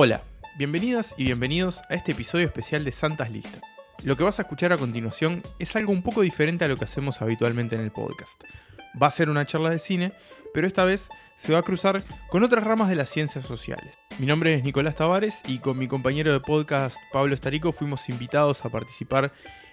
Hola, bienvenidas y bienvenidos a este episodio especial de Santas Listas. Lo que vas a escuchar a continuación es algo un poco diferente a lo que hacemos habitualmente en el podcast. Va a ser una charla de cine, pero esta vez se va a cruzar con otras ramas de las ciencias sociales. Mi nombre es Nicolás Tavares y con mi compañero de podcast Pablo Estarico fuimos invitados a participar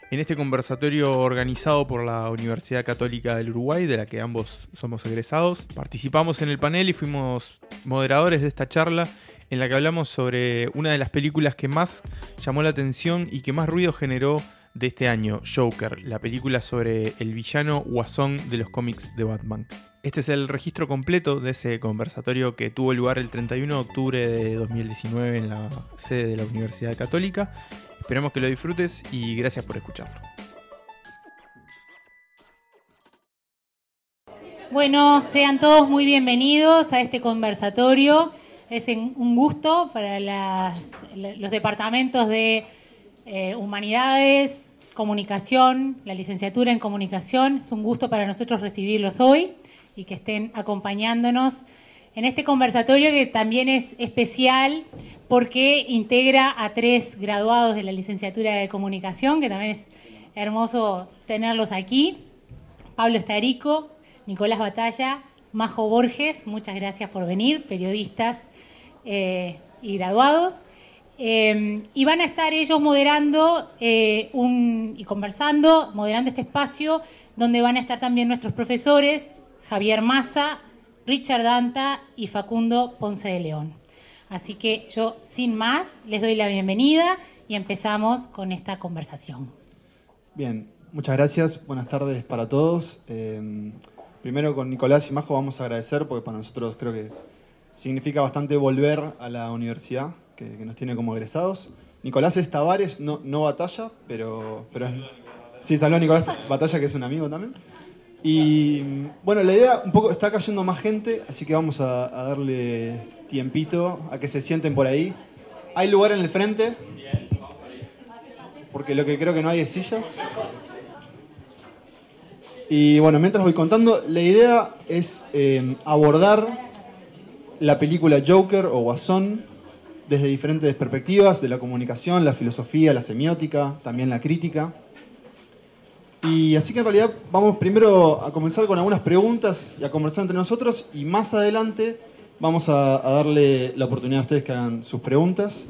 en este conversatorio organizado por la Universidad Católica del Uruguay, de la que ambos somos egresados. Participamos en el panel y fuimos moderadores de esta charla en la que hablamos sobre una de las películas que más llamó la atención y que más ruido generó de este año, Joker, la película sobre el villano guasón de los cómics de Batman. Este es el registro completo de ese conversatorio que tuvo lugar el 31 de octubre de 2019 en la sede de la Universidad Católica Esperemos que lo disfrutes y gracias por escucharlo. Bueno, sean todos muy bienvenidos a este conversatorio. Es un gusto para los departamentos de eh, Humanidades, Comunicación, la licenciatura en Comunicación. Es un gusto para nosotros recibirlos hoy y que estén acompañándonos en este conversatorio que también es especial porque integra a tres graduados de la licenciatura de comunicación, que también es hermoso tenerlos aquí. Pablo Estarico, Nicolás Batalla, Majo Borges, muchas gracias por venir, periodistas eh, y graduados. Eh, y van a estar ellos moderando eh, y conversando, moderando este espacio, donde van a estar también nuestros profesores, Javier Massa, Richard Danta y Facundo Ponce de León. Así que yo, sin más, les doy la bienvenida y empezamos con esta conversación. Bien, muchas gracias. Buenas tardes para todos. Em, primero con Nicolás y Majo vamos a agradecer porque para nosotros creo que significa bastante volver a la universidad que, nos tiene como egresados. Nicolás es Tavares, no, no batalla, pero, pero. Sí, saludos Nicolás Batalla, que es un amigo también. Y bueno, la idea un poco está cayendo más gente, así que vamos a, darle tiempito a que se sienten por ahí. Hay lugar en el frente, porque lo que creo que no hay es sillas. Y bueno, mientras voy contando, la idea es eh, abordar la película Joker o Guasón desde diferentes perspectivas, de la comunicación, la filosofía, la semiótica, también la crítica. Y así que en realidad vamos primero a comenzar con algunas preguntas y a conversar entre nosotros y más adelante vamos a, darle la oportunidad a ustedes que hagan sus preguntas.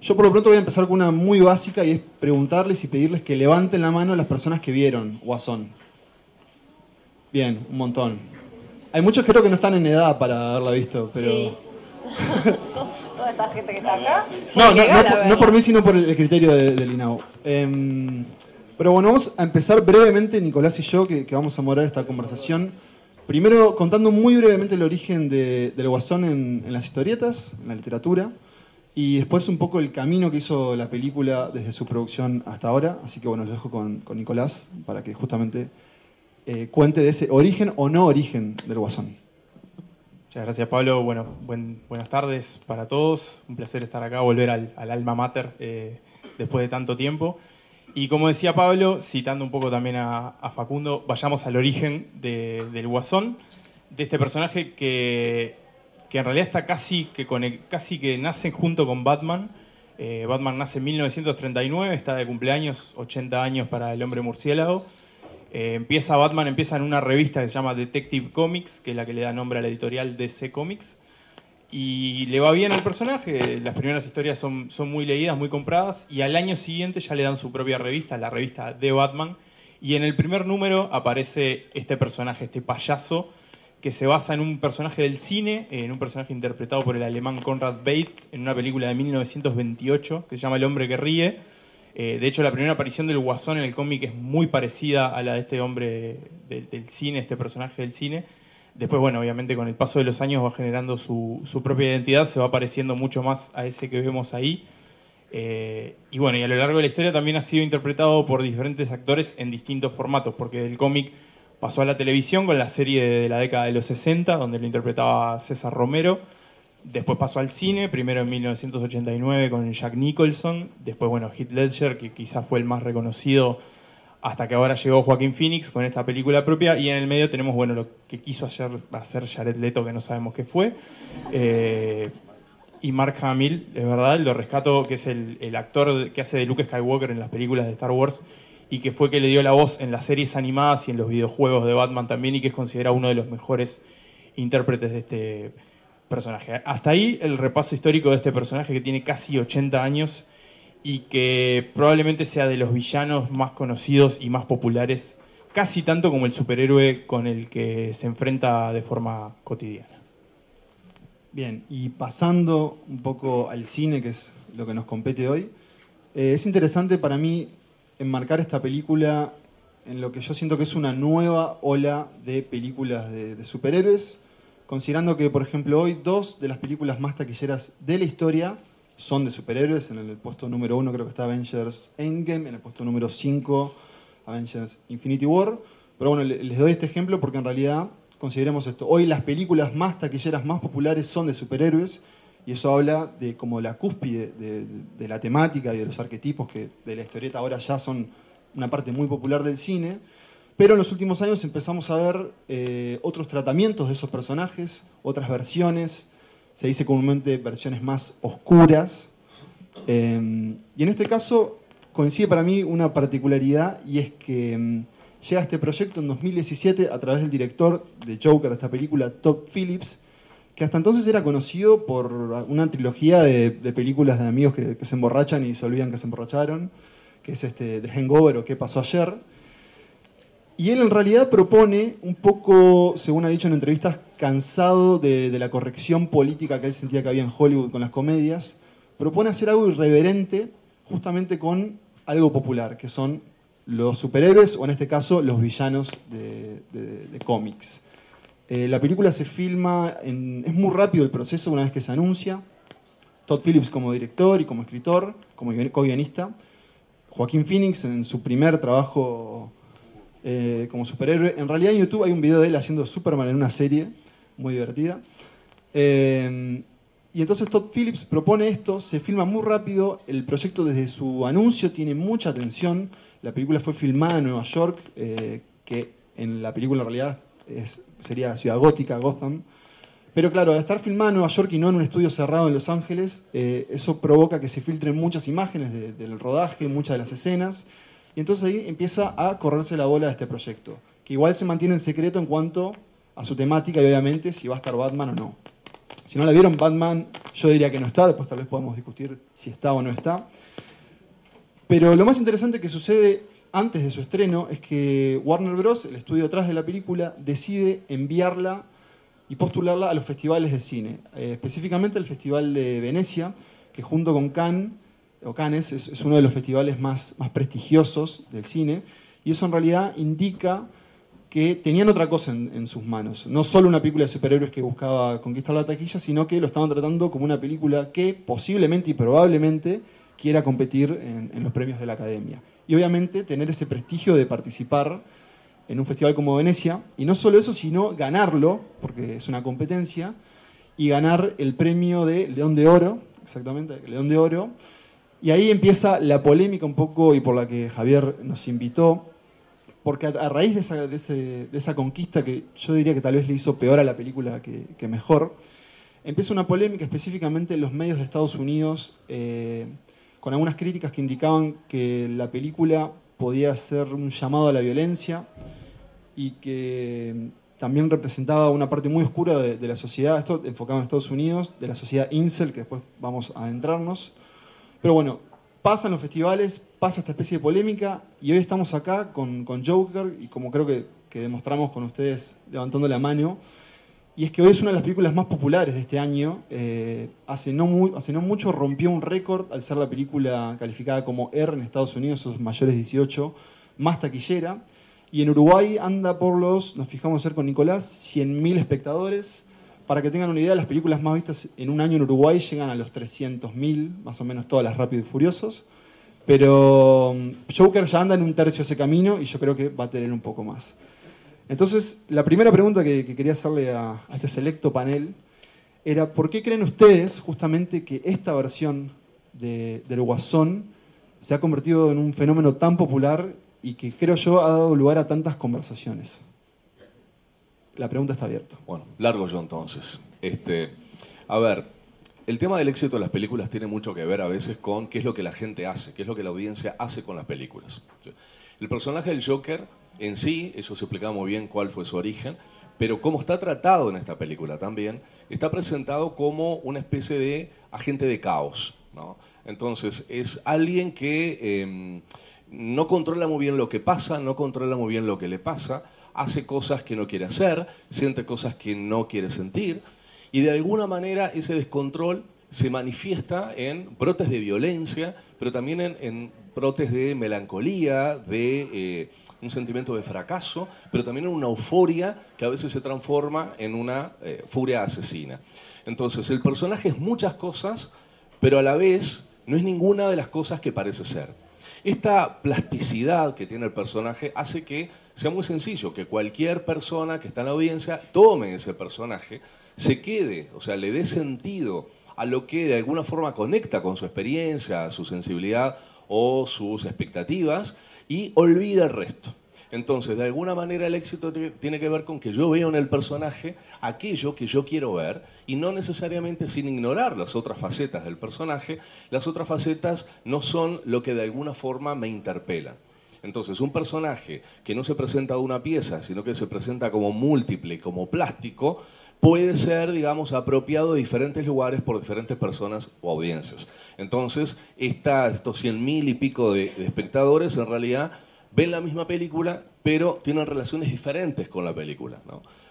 Yo por lo pronto voy a empezar con una muy básica y es preguntarles y pedirles que levanten la mano las personas que vieron Guasón. Bien, un montón. Hay muchos que creo que no están en edad para haberla visto, pero... Sí. Toda esta gente que está acá. No, no, por, mí, sino por el criterio del INAU. Em, pero bueno, vamos a empezar brevemente, Nicolás y yo, que, vamos a moderar esta conversación. Primero, contando muy brevemente el origen del Guasón en, las historietas, en la literatura, y después un poco el camino que hizo la película desde su producción hasta ahora. Así que bueno, lo dejo con, Nicolás para que justamente eh, cuente de ese origen o no origen del Guasón. Muchas gracias, Pablo. Bueno, buenas tardes para todos. Un placer estar acá, volver al, alma mater eh, después de tanto tiempo. Y como decía Pablo, citando un poco también a, Facundo, vayamos al origen del Guasón, de este personaje que, en realidad está casi que, casi que nace junto con Batman. Eh, Batman nace en 1939, está de cumpleaños, 80 años para el hombre murciélago. Eh, empieza Batman, empieza en una revista que se llama Detective Comics, que es la que le da nombre a la editorial DC Comics y le va bien al personaje, las primeras historias son, muy leídas, muy compradas, y al año siguiente ya le dan su propia revista, la revista de Batman, y en el primer número aparece este personaje, este payaso, que se basa en un personaje del cine, en un personaje interpretado por el alemán Conrad Bate, en una película de 1928 que se llama El hombre que ríe. Eh, de hecho, la primera aparición del Guasón en el cómic es muy parecida a la de este hombre del cine, este personaje del cine. Después, bueno, obviamente con el paso de los años va generando su, propia identidad, se va pareciendo mucho más a ese que vemos ahí. Eh, y bueno, y a lo largo de la historia también ha sido interpretado por diferentes actores en distintos formatos, porque del cómic pasó a la televisión con la serie de la década de los 60, donde lo interpretaba César Romero. Después pasó al cine, primero en 1989 con Jack Nicholson. Después, bueno, Heath Ledger, que quizás fue el más reconocido hasta que ahora llegó Joaquín Phoenix con esta película propia y en el medio tenemos bueno lo que quiso hacer, hacer Jared Leto que no sabemos qué fue eh, y Mark Hamill, es verdad, lo rescato, que es el, el actor que hace de Luke Skywalker en las películas de Star Wars y que fue que le dio la voz en las series animadas y en los videojuegos de Batman también y que es considerado uno de los mejores intérpretes de este personaje. Hasta ahí el repaso histórico de este personaje que tiene casi 80 años y que probablemente sea de los villanos más conocidos y más populares, casi tanto como el superhéroe con el que se enfrenta de forma cotidiana. Bien, y pasando un poco al cine, que es lo que nos compete hoy, eh, es interesante para mí enmarcar esta película en lo que yo siento que es una nueva ola de películas de, de superhéroes, considerando que, por ejemplo, hoy dos de las películas más taquilleras de la historia son de superhéroes. En el puesto número uno creo que está Avengers Endgame, en el puesto número 5 Avengers Infinity War. Pero bueno, le- les doy este ejemplo porque en realidad consideremos esto. Hoy las películas más taquilleras, más populares son de superhéroes y eso habla de como la cúspide de, de- de la temática y de los arquetipos que de la historieta ahora ya son una parte muy popular del cine. Pero en los últimos años empezamos a ver eh, otros tratamientos de esos personajes, otras versiones, se dice comúnmente versiones más oscuras. Eh, y en este caso coincide para mí una particularidad y es que mm, llega este proyecto en 2017 a través del director de Joker, esta película, Todd Phillips, que hasta entonces era conocido por una trilogía de, películas de amigos que, que se emborrachan y se olvidan que se emborracharon, que es este, The Hangover o ¿Qué pasó ayer? Y él en realidad propone un poco, según ha dicho en entrevistas, cansado de, la corrección política que él sentía que había en Hollywood con las comedias, propone hacer algo irreverente justamente con algo popular, que son los superhéroes o en este caso los villanos de, cómics. Eh, la película se filma, en- es muy rápido el proceso una vez que se anuncia. Todd Phillips como director y como escritor, como guion- co-guionista. Joaquín Phoenix en su primer trabajo eh, como superhéroe. En realidad en YouTube hay un video de él haciendo Superman en una serie muy divertida. Eh, y entonces Todd Phillips propone esto, se filma muy rápido, el proyecto desde su anuncio tiene mucha atención. La película fue filmada en Nueva York, eh, que en la película en realidad es- sería ciudad gótica, Gotham. Pero claro, al estar filmada en Nueva York y no en un estudio cerrado en Los Ángeles, eh, eso provoca que se filtren muchas imágenes de- del rodaje, muchas de las escenas. Y entonces ahí empieza a correrse la bola de este proyecto, que igual se mantiene en secreto en cuanto a su temática y obviamente si va a estar Batman o no. Si no la vieron, Batman yo diría que no está, después tal vez podamos discutir si está o no está. Pero lo más interesante que sucede antes de su estreno es que Warner Bros., el estudio detrás de la película, decide enviarla y postularla a los festivales de cine, eh, específicamente el Festival de Venecia, que junto con Cannes, o es, uno de los festivales más, prestigiosos del cine, y eso en realidad indica que tenían otra cosa en, en sus manos. No solo una película de superhéroes que buscaba conquistar la taquilla, sino que lo estaban tratando como una película que posiblemente y probablemente quiera competir en, en los premios de la academia. Y obviamente tener ese prestigio de participar en un festival como Venecia, y no solo eso, sino ganarlo, porque es una competencia, y ganar el premio de León de Oro, exactamente, León de Oro. Y ahí empieza la polémica un poco y por la que Javier nos invitó, porque a, raíz de esa, conquista que yo diría que tal vez le hizo peor a la película que, que mejor, empieza una polémica específicamente en los medios de Estados Unidos, eh, con algunas críticas que indicaban que la película podía ser un llamado a la violencia y que también representaba una parte muy oscura de, de la sociedad, esto enfocado en Estados Unidos, de la sociedad incel, que después vamos a adentrarnos. Pero bueno, pasan los festivales, pasa esta especie de polémica y hoy estamos acá con, Joker y como creo que, demostramos con ustedes levantando la mano, y es que hoy es una de las películas más populares de este año. Eh, hace, no mucho rompió un récord al ser la película calificada como R en Estados Unidos, esos mayores 18, más taquillera. Y en Uruguay anda por los, nos fijamos ser con Nicolás, 100.000 espectadores. Para que tengan una idea, las películas más vistas en un año en Uruguay llegan a los 300.000, más o menos todas las Rápidos y Furiosos. Pero mm, Joker ya anda en un tercio ese camino y yo creo que va a tener un poco más. Entonces, la primera pregunta que, que quería hacerle a, a este selecto panel era, ¿por qué creen ustedes justamente que esta versión de, del Guasón se ha convertido en un fenómeno tan popular y que creo yo ha dado lugar a tantas conversaciones? La pregunta está abierta. Bueno, largo yo entonces. Este, a ver, el tema del éxito de las películas tiene mucho que ver a veces con qué es lo que la gente hace, qué es lo que la audiencia hace con las películas. El personaje del Joker en sí, eso se explicaba muy bien cuál fue su origen, pero cómo está tratado en esta película también, está presentado como una especie de agente de caos. Entonces, es alguien que em, no controla muy bien lo que pasa, no controla muy bien lo que le pasa, hace cosas que no quiere hacer, siente cosas que no quiere sentir, y de alguna manera ese descontrol se manifiesta en brotes de violencia, pero también en, brotes de melancolía, de eh, un sentimiento de fracaso, pero también en una euforia que a veces se transforma en una eh, furia asesina. Entonces, el personaje es muchas cosas, pero a la vez no es ninguna de las cosas que parece ser. Esta plasticidad que tiene el personaje hace que sea muy sencillo, que cualquier persona que está en la audiencia tome ese personaje, se quede, o sea, le dé sentido a lo que de alguna forma conecta con su experiencia, su sensibilidad o sus expectativas y olvida el resto. Entonces, de alguna manera el éxito tiene que ver con que yo veo en el personaje aquello que yo quiero ver y no necesariamente sin ignorar las otras facetas del personaje, las otras facetas no son lo que de alguna forma me interpelan. Entonces, un personaje que no se presenta de una pieza, sino que se presenta como múltiple, como plástico, puede ser, digamos, apropiado de diferentes lugares por diferentes personas o audiencias. Entonces, estos cien mil y pico de, espectadores en realidad ven la misma película, pero tienen relaciones diferentes con la película.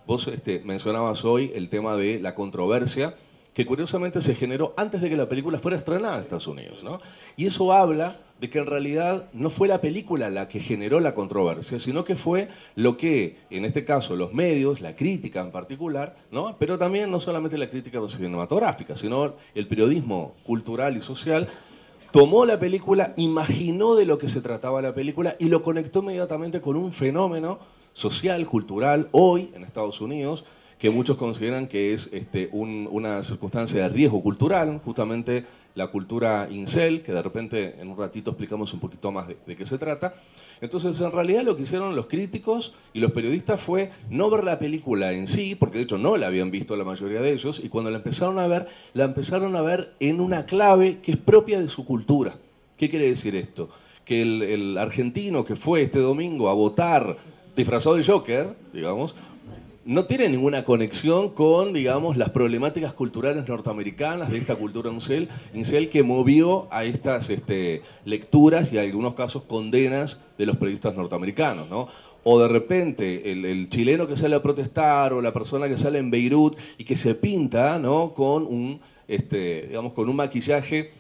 Vos este, mencionabas hoy el tema de la controversia que curiosamente se generó antes de que la película fuera estrenada en Estados Unidos. ¿no? Y eso habla de que en realidad no fue la película la que generó la controversia, sino que fue lo que, en este caso, los medios, la crítica en particular, ¿no? pero también no solamente la crítica cinematográfica, sino el periodismo cultural y social, tomó la película, imaginó de lo que se trataba la película y lo conectó inmediatamente con un fenómeno social, cultural, hoy en Estados Unidos, que muchos consideran que es este, una circunstancia de riesgo cultural, justamente la cultura incel, que de repente en un ratito explicamos un poquito más de, qué se trata. Entonces, en realidad lo que hicieron los críticos y los periodistas fue no ver la película en sí, porque de hecho no la habían visto la mayoría de ellos, y cuando la empezaron a ver, la empezaron a ver en una clave que es propia de su cultura. ¿Qué quiere decir esto? Que el, el argentino que fue este domingo a votar disfrazado de Joker, digamos, no tiene ninguna conexión con, digamos, las problemáticas culturales norteamericanas de esta cultura incel, incel que movió a estas este, lecturas y en algunos casos condenas de los periodistas norteamericanos, ¿no? O de repente el, chileno que sale a protestar o la persona que sale en Beirut y que se pinta, ¿no? Con un, este, digamos, con un maquillaje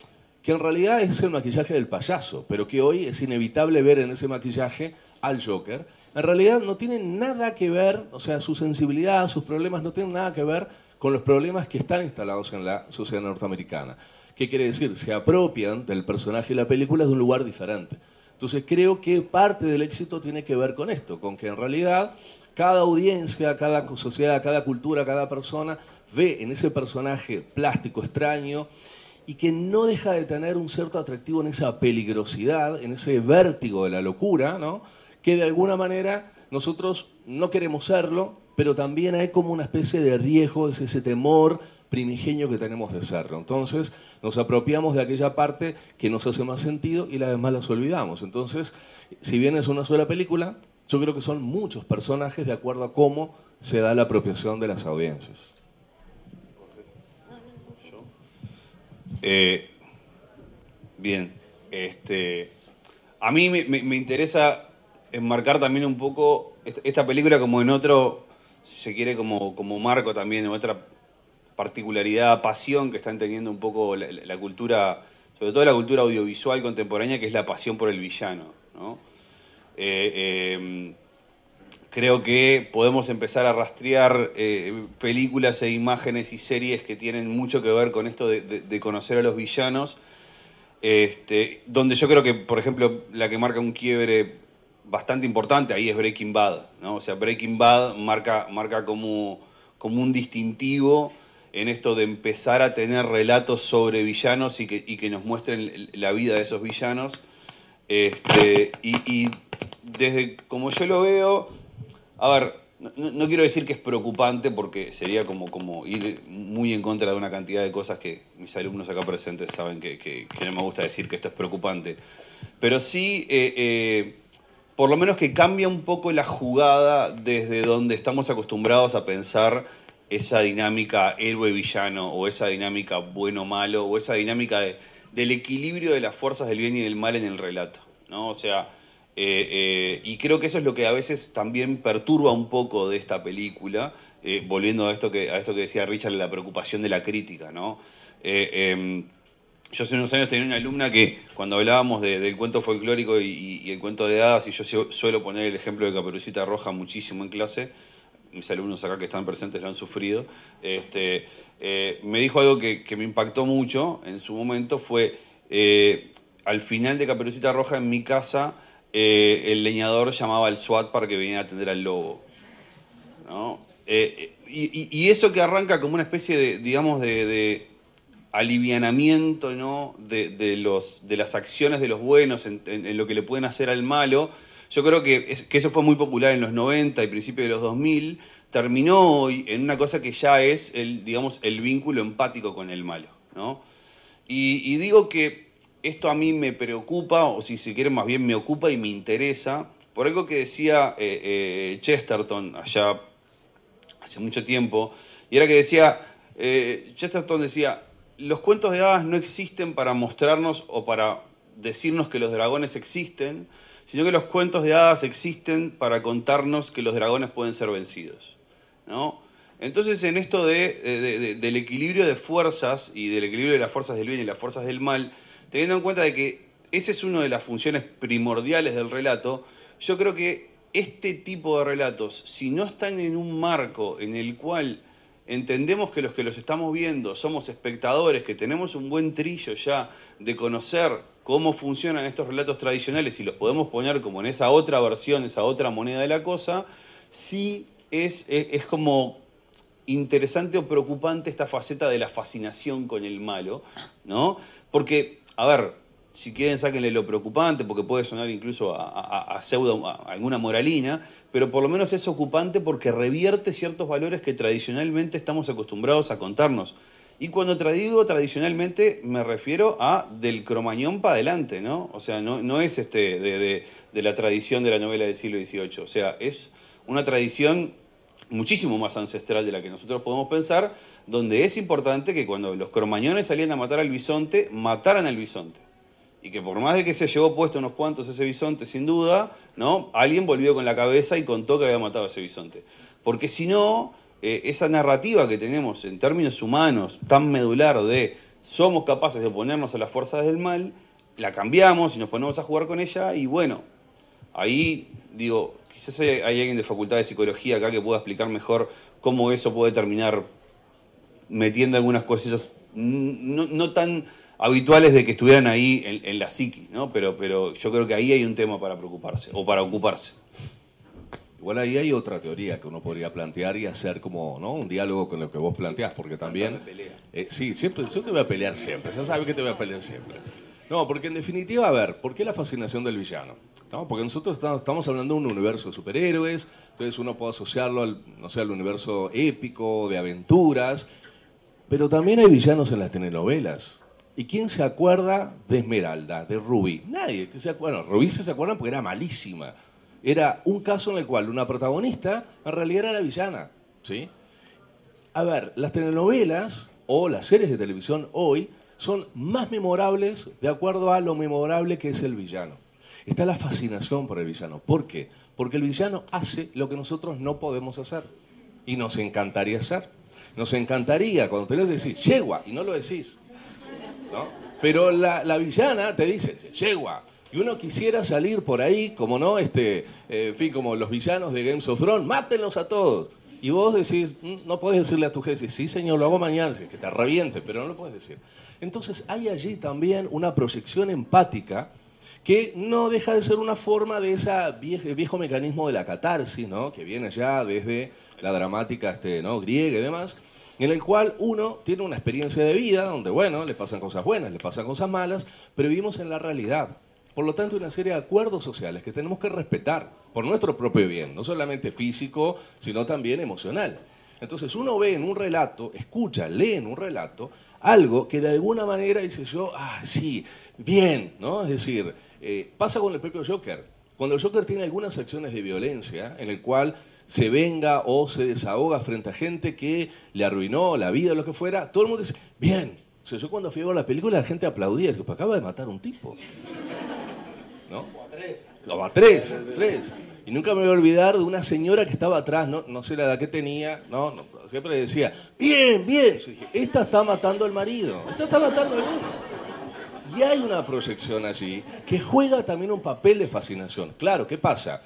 que en realidad es el maquillaje del payaso, pero que hoy es inevitable ver en ese maquillaje al Joker en realidad no tienen nada que ver, o sea, su sensibilidad, sus problemas no tienen nada que ver con los problemas que están instalados en la sociedad norteamericana. ¿Qué quiere decir? Se apropian del personaje de la película de un lugar diferente. Entonces creo que parte del éxito tiene que ver con esto, con que en realidad cada audiencia, cada sociedad, cada cultura, cada persona ve en ese personaje plástico, extraño, y que no deja de tener un cierto atractivo en esa peligrosidad, en ese vértigo de la locura, ¿no? Que de alguna manera nosotros no queremos serlo, pero también hay como una especie de riesgo, es ese temor primigenio que tenemos de serlo. Entonces nos apropiamos de aquella parte que nos hace más sentido y las demás las olvidamos. Entonces, si bien es una sola película, yo creo que son muchos personajes de acuerdo a cómo se da la apropiación de las audiencias. Eh, bien, este, a mí me interesa enmarcar también un poco esta película como en otro, si se quiere, como, como marco también, en otra particularidad, pasión que están teniendo un poco la, cultura, sobre todo la cultura audiovisual contemporánea, que es la pasión por el villano. Eh, em, creo que podemos empezar a rastrear eh, películas e imágenes y series que tienen mucho que ver con esto de, conocer a los villanos. Este, donde yo creo que, por ejemplo, la que marca un quiebre bastante importante ahí es Breaking Bad, ¿no? O sea, Breaking Bad marca, marca como, como un distintivo en esto de empezar a tener relatos sobre villanos y que, que nos muestren la vida de esos villanos. Este, y, desde como yo lo veo, a ver, no, quiero decir que es preocupante porque sería como, como ir muy en contra de una cantidad de cosas que mis alumnos acá presentes saben que, que- que no me gusta decir que esto es preocupante. Pero sí, eh, eh, por lo menos que cambia un poco la jugada desde donde estamos acostumbrados a pensar esa dinámica héroe-villano o esa dinámica bueno-malo o esa dinámica de- del equilibrio de las fuerzas del bien y del mal en el relato. ¿no? O sea, eh, eh, y creo que eso es lo que a veces también perturba un poco de esta película, eh, volviendo a esto, que, a esto que decía Richard, la preocupación de la crítica. ¿no? Yo hace unos años tenía una alumna que cuando hablábamos de- del cuento folclórico y, el cuento de hadas, y yo su- suelo poner el ejemplo de Caperucita Roja muchísimo en clase, mis alumnos acá que están presentes lo han sufrido, este, eh, me dijo algo que, me impactó mucho en su momento, fue eh, al final de Caperucita Roja en mi casa, eh, el leñador llamaba al SWAT para que viniera a atender al lobo. y, eso que arranca como una especie de, digamos, de alivianamiento ¿no? de, los, de las acciones de los buenos en, lo que le pueden hacer al malo, yo creo que, es- que eso fue muy popular en los 90 y principios de los 2000, terminó hoy en una cosa que ya es el, digamos, el vínculo empático con el malo. ¿no? Y, y digo que esto a mí me preocupa, o si se quiere más bien me ocupa y me interesa, por algo que decía eh, eh, Chesterton allá hace mucho tiempo, y era que decía, eh, Chesterton decía, los cuentos de hadas no existen para mostrarnos o para decirnos que los dragones existen, sino que los cuentos de hadas existen para contarnos que los dragones pueden ser vencidos. ¿no? Entonces, en esto de- del equilibrio de fuerzas y del equilibrio de las fuerzas del bien y las fuerzas del mal, teniendo en cuenta de que esa es una de las funciones primordiales del relato, yo creo que este tipo de relatos, si no están en un marco en el cual entendemos que los que los estamos viendo somos espectadores, que tenemos un buen trillo ya de conocer cómo funcionan estos relatos tradicionales y los podemos poner como en esa otra versión, esa otra moneda de la cosa, sí es, es, es como interesante o preocupante esta faceta de la fascinación con el malo, ¿no? Porque, a ver, si quieren sáquenle lo preocupante, porque puede sonar incluso a, pseudo, a alguna moralina, pero por lo menos es ocupante porque revierte ciertos valores que tradicionalmente estamos acostumbrados a contarnos. Y cuando tra- digo tradicionalmente me refiero a del cromañón para adelante, ¿no? O sea, no, es este de, de- de la tradición de la novela del siglo XVIII, o sea, es una tradición muchísimo más ancestral de la que nosotros podemos pensar, donde es importante que cuando los cromañones salían a matar al bisonte, mataran al bisonte. Y que por más de que se llevó puesto unos cuantos ese bisonte, sin duda, ¿no? Alguien volvió con la cabeza y contó que había matado a ese bisonte. Porque si no, eh, esa narrativa que tenemos en términos humanos, tan medular de somos capaces de oponernos a las fuerzas del mal, la cambiamos y nos ponemos a jugar con ella y bueno, ahí digo, quizás hay, alguien de facultad de psicología acá que pueda explicar mejor cómo eso puede terminar metiendo algunas cosillas no, no tan habituales de que estuvieran ahí en, en la psiqui, ¿no? Pero, pero yo creo que ahí hay un tema para preocuparse o para ocuparse. Igual ahí hay otra teoría que uno podría plantear y hacer como ¿no? un diálogo con lo que vos planteás, porque también... Eh, sí, siempre, yo te voy a pelear siempre, ya sabes que te voy a pelear siempre. No, porque en definitiva, a ver, ¿por qué la fascinación del villano? ¿No? Porque nosotros estamos, estamos hablando de un universo de superhéroes, entonces uno puede asociarlo al, no sé, al universo épico, de aventuras, pero también hay villanos en las telenovelas. ¿Y quién se acuerda de Esmeralda, de Ruby? Nadie. Que se acuerda. Bueno, Ruby se acuerdan porque era malísima. Era un caso en el cual una protagonista en realidad era la villana. ¿sí? A ver, las telenovelas o las series de televisión hoy son más memorables de acuerdo a lo memorable que es el villano. Está la fascinación por el villano. ¿Por qué? Porque el villano hace lo que nosotros no podemos hacer. Y nos encantaría hacer. Nos encantaría cuando tenés que decir, yegua, y no lo decís. Pero la, la villana te dice, yegua. Y uno quisiera salir por ahí, como no, este, eh, en fin, como los villanos de Games of Thrones, mátenlos a todos. Y vos decís, "Mm, no podés decirle a tu jefe, sí señor, lo hago mañana, que te reviente, pero no lo puedes decir. Entonces hay allí también una proyección empática que no deja de ser una forma de ese viejo, viejo mecanismo de la catarsis, ¿no? que viene ya desde la dramática este, ¿no? griega y demás, en el cual uno tiene una experiencia de vida donde, bueno, le pasan cosas buenas, le pasan cosas malas, pero vivimos en la realidad. Por lo tanto, una serie de acuerdos sociales que tenemos que respetar por nuestro propio bien, no solamente físico, sino también emocional. Entonces uno ve en un relato, escucha, lee en un relato algo que de alguna manera dice yo, ah, sí, bien, ¿no? Es decir, eh, pasa con el propio Joker. Cuando el Joker tiene algunas acciones de violencia en el cual se venga o se desahoga frente a gente que le arruinó la vida o lo que fuera, todo el mundo dice, bien. O sea, yo cuando fui a ver la película la gente aplaudía, que acaba de matar a un tipo. ¿No? O a tres. O a tres, tres. Y nunca me voy a olvidar de una señora que estaba atrás, no, no sé la edad que tenía, no, no siempre decía, bien, bien. Yo dije, esta está matando al marido, esta está matando al hijo. Y hay una proyección allí que juega también un papel de fascinación. Claro, ¿qué pasa?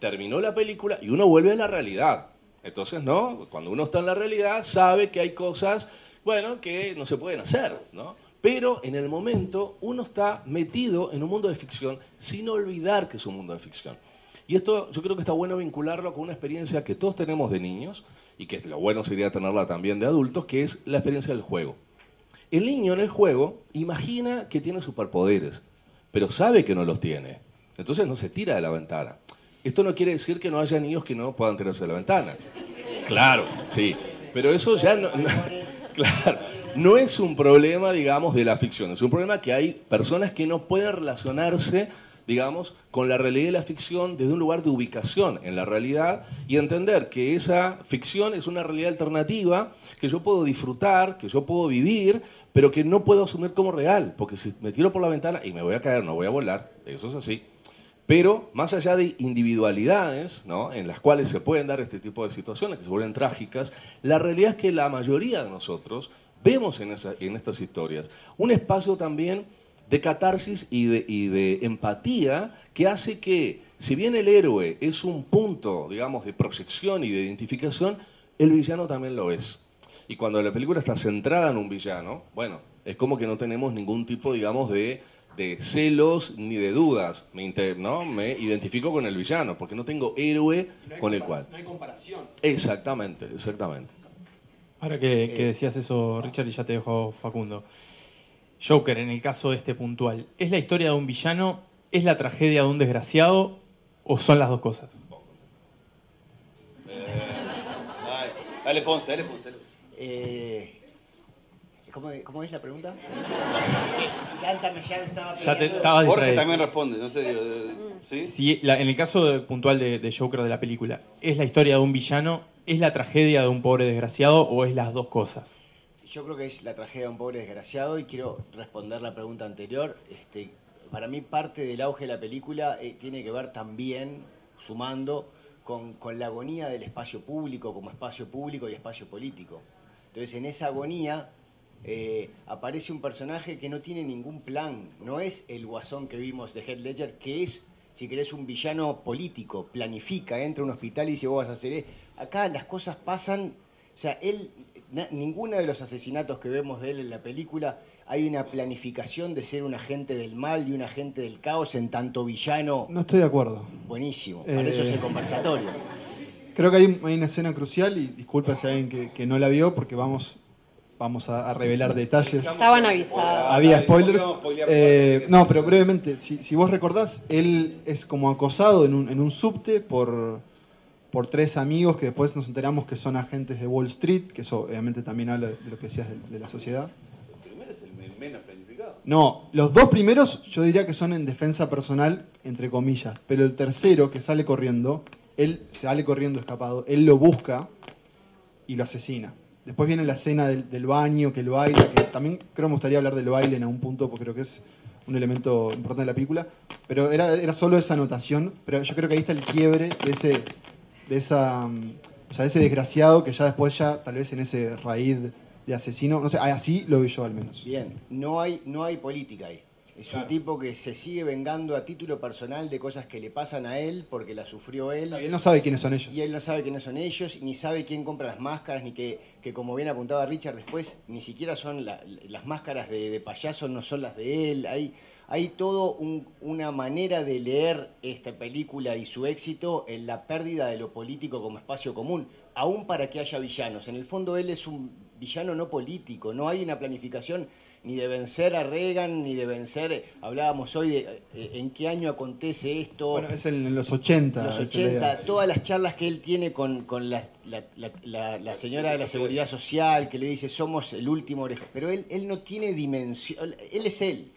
Terminó la película y uno vuelve a la realidad. Entonces, ¿no? Cuando uno está en la realidad, sabe que hay cosas, bueno, que no se pueden hacer, ¿no? Pero en el momento uno está metido en un mundo de ficción sin olvidar que es un mundo de ficción. Y esto yo creo que está bueno vincularlo con una experiencia que todos tenemos de niños y que lo bueno sería tenerla también de adultos, que es la experiencia del juego. El niño en el juego imagina que tiene superpoderes, pero sabe que no los tiene. Entonces no se tira de la ventana. Esto no quiere decir que no haya niños que no puedan tirarse de la ventana. Claro, sí. Pero eso ya no, claro, no es un problema, digamos, de la ficción. Es un problema que hay personas que no pueden relacionarse digamos, con la realidad y la ficción desde un lugar de ubicación en la realidad y entender que esa ficción es una realidad alternativa que yo puedo disfrutar, que yo puedo vivir, pero que no puedo asumir como real, porque si me tiro por la ventana y me voy a caer, no voy a volar, eso es así. Pero más allá de individualidades ¿no? en las cuales se pueden dar este tipo de situaciones que se vuelven trágicas, la realidad es que la mayoría de nosotros vemos en, esa, en estas historias un espacio también de catarsis y de, empatía que hace que, si bien el héroe es un punto, digamos, de proyección y de identificación, el villano también lo es. Y cuando la película está centrada en un villano, bueno, es como que no tenemos ningún tipo, digamos, de, celos ni de dudas. Me, ¿no? me identifico con el villano, porque no tengo héroe con el cual. No hay comparación. Exactamente, exactamente. Ahora que, que decías eso, Richard, y ya te dejo Facundo. Joker, en el caso de este puntual, ¿es la historia de un villano, es la tragedia de un desgraciado o son las dos cosas? Eh, dale, Ponce, dale, Ponce. Eh, ¿cómo, es la pregunta? ya te estaba Jorge también responde, no sé. ¿sí? en el caso puntual de, de Joker de la película, ¿es la historia de un villano, es la tragedia de un pobre desgraciado o es las dos cosas? Yo creo que es la tragedia de un pobre desgraciado y quiero responder la pregunta anterior. Este, para mí parte del auge de la película eh, tiene que ver también, sumando, con, la agonía del espacio público como espacio público y espacio político. Entonces en esa agonía eh, aparece un personaje que no tiene ningún plan, no es el guasón que vimos de Heath Ledger, que es, si querés, un villano político, planifica, entra a un hospital y dice vos vas a hacer esto. Acá las cosas pasan, o sea, él ninguno de los asesinatos que vemos de él en la película hay una planificación de ser un agente del mal y un agente del caos en tanto villano. No estoy de acuerdo. Buenísimo, para eso es el eh, conversatorio. Creo que hay, una escena crucial y disculpa si hay alguien que, no la vio porque vamos, vamos a, revelar detalles. Estaban avisados. Había spoilers. Eh, no, pero brevemente, si, vos recordás, él es como acosado en un, en un subte por por tres amigos que después nos enteramos que son agentes de Wall Street, que eso obviamente también habla de, lo que decías de, la sociedad. ¿El primero es el menos planificado? No, los dos primeros yo diría que son en defensa personal, entre comillas, pero el tercero que sale corriendo, él sale corriendo escapado, él lo busca y lo asesina. Después viene la escena del, baño, que el baile, que también creo que me gustaría hablar del baile en algún punto, porque creo que es un elemento importante de la película, pero era, era solo esa anotación, pero yo creo que ahí está el quiebre de ese de esa o sea, ese desgraciado que ya después ya tal vez en ese raíz de asesino, no sé, así lo vi yo al menos. Bien, no hay, no hay política ahí. Es un tipo que se sigue vengando a título personal de cosas que le pasan a él porque las sufrió él. Y él no sabe quiénes son ellos. Y él no sabe quiénes son ellos, ni sabe quién compra las máscaras, ni que, que como bien apuntaba Richard después, ni siquiera son las máscaras de, de payaso, no son las de él. Hay, hay todo una manera de leer esta película y su éxito en la pérdida de lo político como espacio común, aún para que haya villanos. En el fondo él es un villano no político, no hay una planificación. Ni de vencer a Reagan, ni de vencer, eh, hablábamos hoy de eh, en qué año acontece esto. Bueno, es en los 80. los esa 80, idea. todas las charlas que él tiene con, con la, la- la- la- la señora de la Seguridad Social, que le dice somos el último oreja. Pero él, él no tiene dimensión, él es él.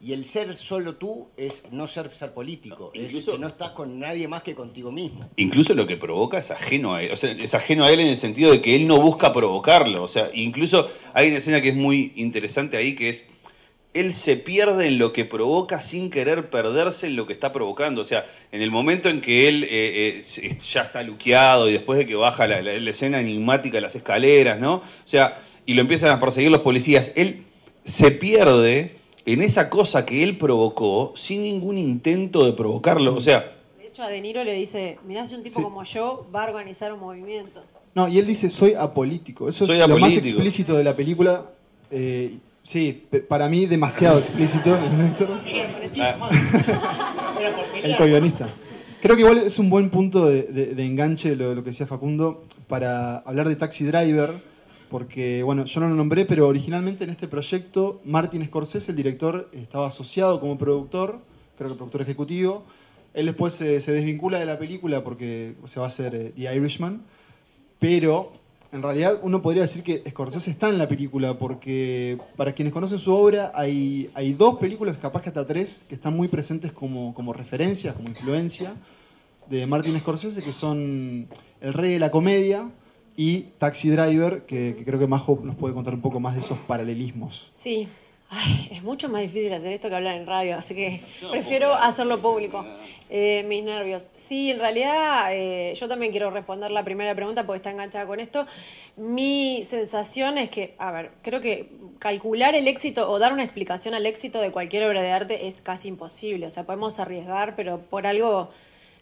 Y el ser solo tú es no ser, ser político, es incluso- que no estás con nadie más que contigo mismo. Incluso lo que provoca es ajeno a él. O sea, es ajeno a él en el sentido de que él no busca provocarlo. O sea, incluso hay una escena que es muy interesante ahí, que es, él se pierde en lo que provoca sin querer perderse en lo que está provocando. O sea, en el momento en que él eh, eh, ya está luqueado y después de que baja la, la- la escena enigmática de las escaleras, ¿no? O sea, y lo empiezan a perseguir los policías, él se pierde en esa cosa que él provocó sin ningún intento de provocarlo. O sea, De hecho, a De Niro le dice, mirá si un tipo Sí. como yo va a organizar un movimiento. No, y él dice, soy apolítico. Eso Soy es lo más apolítico. explícito de la película. Eh, sí, para mí demasiado explícito. El co-guionista. Creo que igual es un buen punto de, de- de enganche lo, lo que decía Facundo para hablar de Taxi Driver, porque, bueno, yo no lo nombré, pero originalmente en este proyecto Martin Scorsese, el director, estaba asociado como productor, creo que productor ejecutivo. Él después se, se desvincula de la película porque se va a hacer eh, The Irishman, pero en realidad uno podría decir que Scorsese está en la película porque para quienes conocen su obra hay, hay dos películas, capaz que hasta tres, que están muy presentes como, como referencias, como influencia de Martin Scorsese, que son El Rey de la Comedia y Taxi Driver, que, que creo que Majo nos puede contar un poco más de esos paralelismos. Sí. Ay, es mucho más difícil hacer esto que hablar en radio, así que prefiero hacerlo público. Eh, mis nervios. Sí, en realidad eh, yo también quiero responder la primera pregunta porque está enganchada con esto. Mi sensación es que, a ver, creo que calcular el éxito o dar una explicación al éxito de cualquier obra de arte es casi imposible. O sea, podemos arriesgar, pero por algo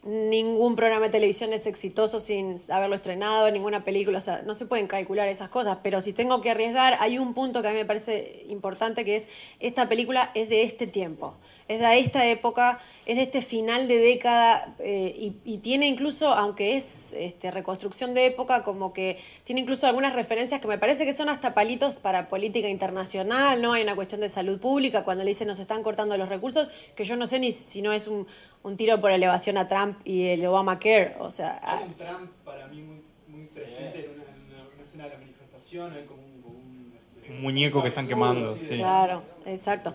ningún programa de televisión es exitoso sin haberlo estrenado, ninguna película, o sea, no se pueden calcular esas cosas, pero si tengo que arriesgar, hay un punto que a mí me parece importante que es, esta película es de este tiempo, es de esta época, es de este final de década eh, y, y tiene incluso, aunque es este, reconstrucción de época, como que tiene incluso algunas referencias que me parece que son hasta palitos para política internacional, ¿no? Hay una cuestión de salud pública, cuando le dicen nos están cortando los recursos, que yo no sé ni si no es un, un tiro por elevación a Trump y el Obamacare, o sea... a- un Trump para mí muy, presente en una, escena de la manifestación, hay como un, Un muñeco que están quemando, sí. Claro, exacto.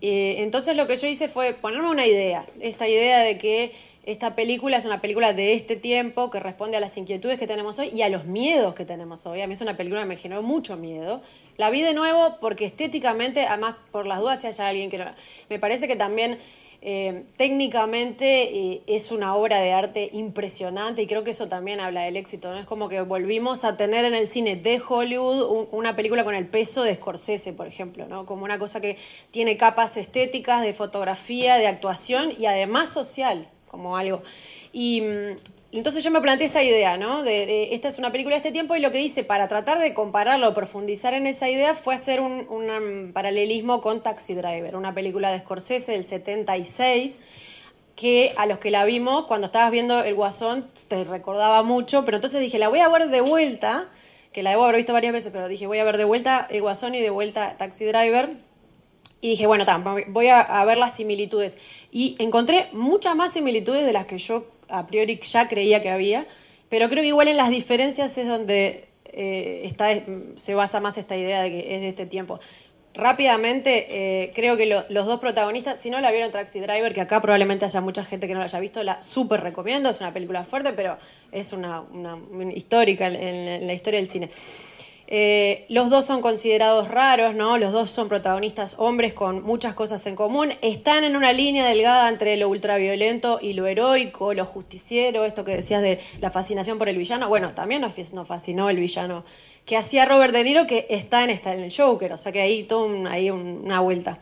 Eh, entonces lo que yo hice fue ponerme una idea, esta idea de que esta película es una película de este tiempo que responde a las inquietudes que tenemos hoy y a los miedos que tenemos hoy. A mí es una película que me generó mucho miedo. La vi de nuevo porque estéticamente, además por las dudas si haya alguien que no... Me parece que también eh, técnicamente eh, es una obra de arte impresionante y creo que eso también habla del éxito. ¿no? Es como que volvimos a tener en el cine de Hollywood un- una película con el peso de Scorsese, por ejemplo, ¿no? como una cosa que tiene capas estéticas, de fotografía, de actuación y además social, como algo. Y mm, entonces yo me planteé esta idea, ¿no? De, de- esta es una película de este tiempo y lo que hice para tratar de compararlo profundizar en esa idea fue hacer un, un paralelismo con Taxi Driver, una película de Scorsese del 76 que a los que la vimos, cuando estabas viendo El Guasón, te recordaba mucho, pero entonces dije, la voy a ver de vuelta, que la debo haber visto varias veces, pero dije, voy a ver de vuelta El Guasón y de vuelta Taxi Driver. Y dije, bueno, tam, voy a, a ver las similitudes. Y encontré muchas más similitudes de las que yo a priori ya creía que había, pero creo que igual en las diferencias es donde eh, está, se basa más esta idea de que es de este tiempo. Rápidamente, eh, creo que lo- los dos protagonistas, si no la vieron Taxi Driver, que acá probablemente haya mucha gente que no la haya visto, la súper recomiendo, es una película fuerte, pero es una, histórica en la historia del cine. Eh, los dos son considerados raros, ¿no? Los dos son protagonistas hombres con muchas cosas en común. Están en una línea delgada entre lo ultraviolento y lo heroico, lo justiciero, esto que decías de la fascinación por el villano. Bueno, también nos, fascinó el villano que hacía Robert De Niro, que está en, el Joker, o sea que ahí todo ahí un- una vuelta.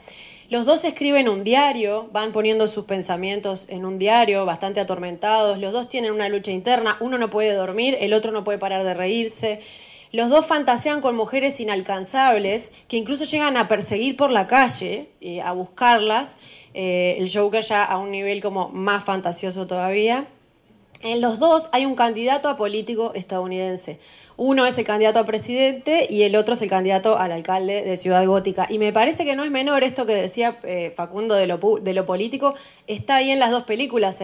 Los dos escriben un diario, van poniendo sus pensamientos en un diario, bastante atormentados. Los dos tienen una lucha interna, uno no puede dormir, el otro no puede parar de reírse. Los dos fantasean con mujeres inalcanzables que incluso llegan a perseguir por la calle, eh, a buscarlas. Eh, el Joker ya a un nivel como más fantasioso todavía. En los dos hay un candidato a político estadounidense. Uno es el candidato a presidente y el otro es el candidato al alcalde de Ciudad Gótica. Y me parece que no es menor esto que decía eh, Facundo de lo, político, está ahí en las dos películas,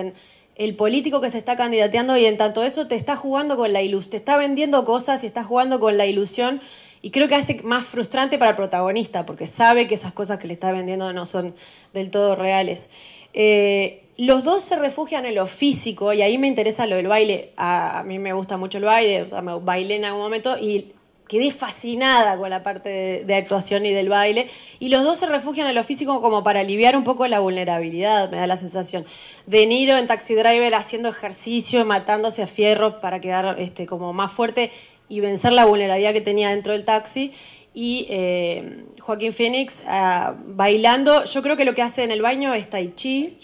el político que se está candidateando y en tanto eso te está jugando con la ilusión, te está vendiendo cosas y está jugando con la ilusión y creo que hace más frustrante para el protagonista porque sabe que esas cosas que le está vendiendo no son del todo reales. Eh, los dos se refugian en lo físico y ahí me interesa lo del baile. A, mí me gusta mucho el baile, me bailé en algún momento y quedé fascinada con la parte de, actuación y del baile. Y los dos se refugian en lo físico como para aliviar un poco la vulnerabilidad, me da la sensación. De Niro en Taxi Driver haciendo ejercicio, matándose a fierro para quedar este, como más fuerte y vencer la vulnerabilidad que tenía dentro del taxi. Y eh, Joaquín Phoenix ah, bailando, yo creo que lo que hace en el baño es Tai Chi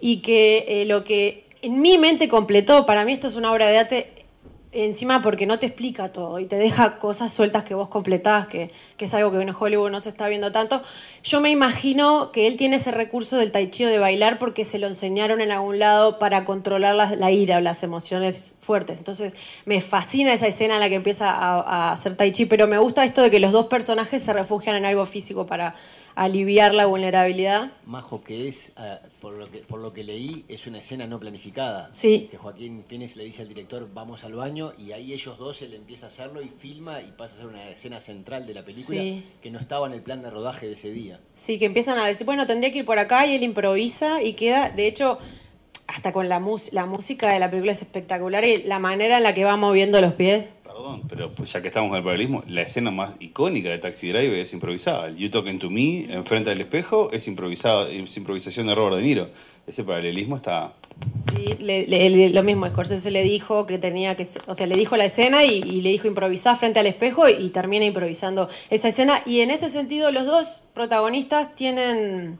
y que eh, lo que en mi mente completó, para mí esto es una obra de arte encima porque no te explica todo y te deja cosas sueltas que vos completás, que, es algo que en Hollywood no se está viendo tanto. Yo me imagino que él tiene ese recurso del tai chi de bailar porque se lo enseñaron en algún lado para controlar la, ira o las emociones fuertes. Entonces me fascina esa escena en la que empieza a hacer tai chi, pero me gusta esto de que los dos personajes se refugian en algo físico para aliviar la vulnerabilidad. Majo, que es, ah, por, lo que, por lo que leí, es una escena no planificada. Sí. Que Joaquín Phoenix le dice al director, vamos al baño, y ahí ellos dos, él empieza a hacerlo y filma y pasa a ser una escena central de la película Sí. que no estaba en el plan de rodaje de ese día. Sí, que empiezan a decir, bueno, tendría que ir por acá y él improvisa y queda, de hecho, hasta con la, mus- la música de la película es espectacular y la manera en la que va moviendo los pies. Perdón, pero pues, ya que estamos con el paralelismo, la escena más icónica de Taxi Driver es improvisada. El You Talking to Me, enfrente del espejo, es improvisada, es improvisación de Robert De Niro. Ese paralelismo está... Sí, le- lo mismo, Scorsese le dijo que tenía que, o sea, le dijo la escena y le dijo improvisar frente al espejo y, termina improvisando esa escena. Y en ese sentido, los dos protagonistas tienen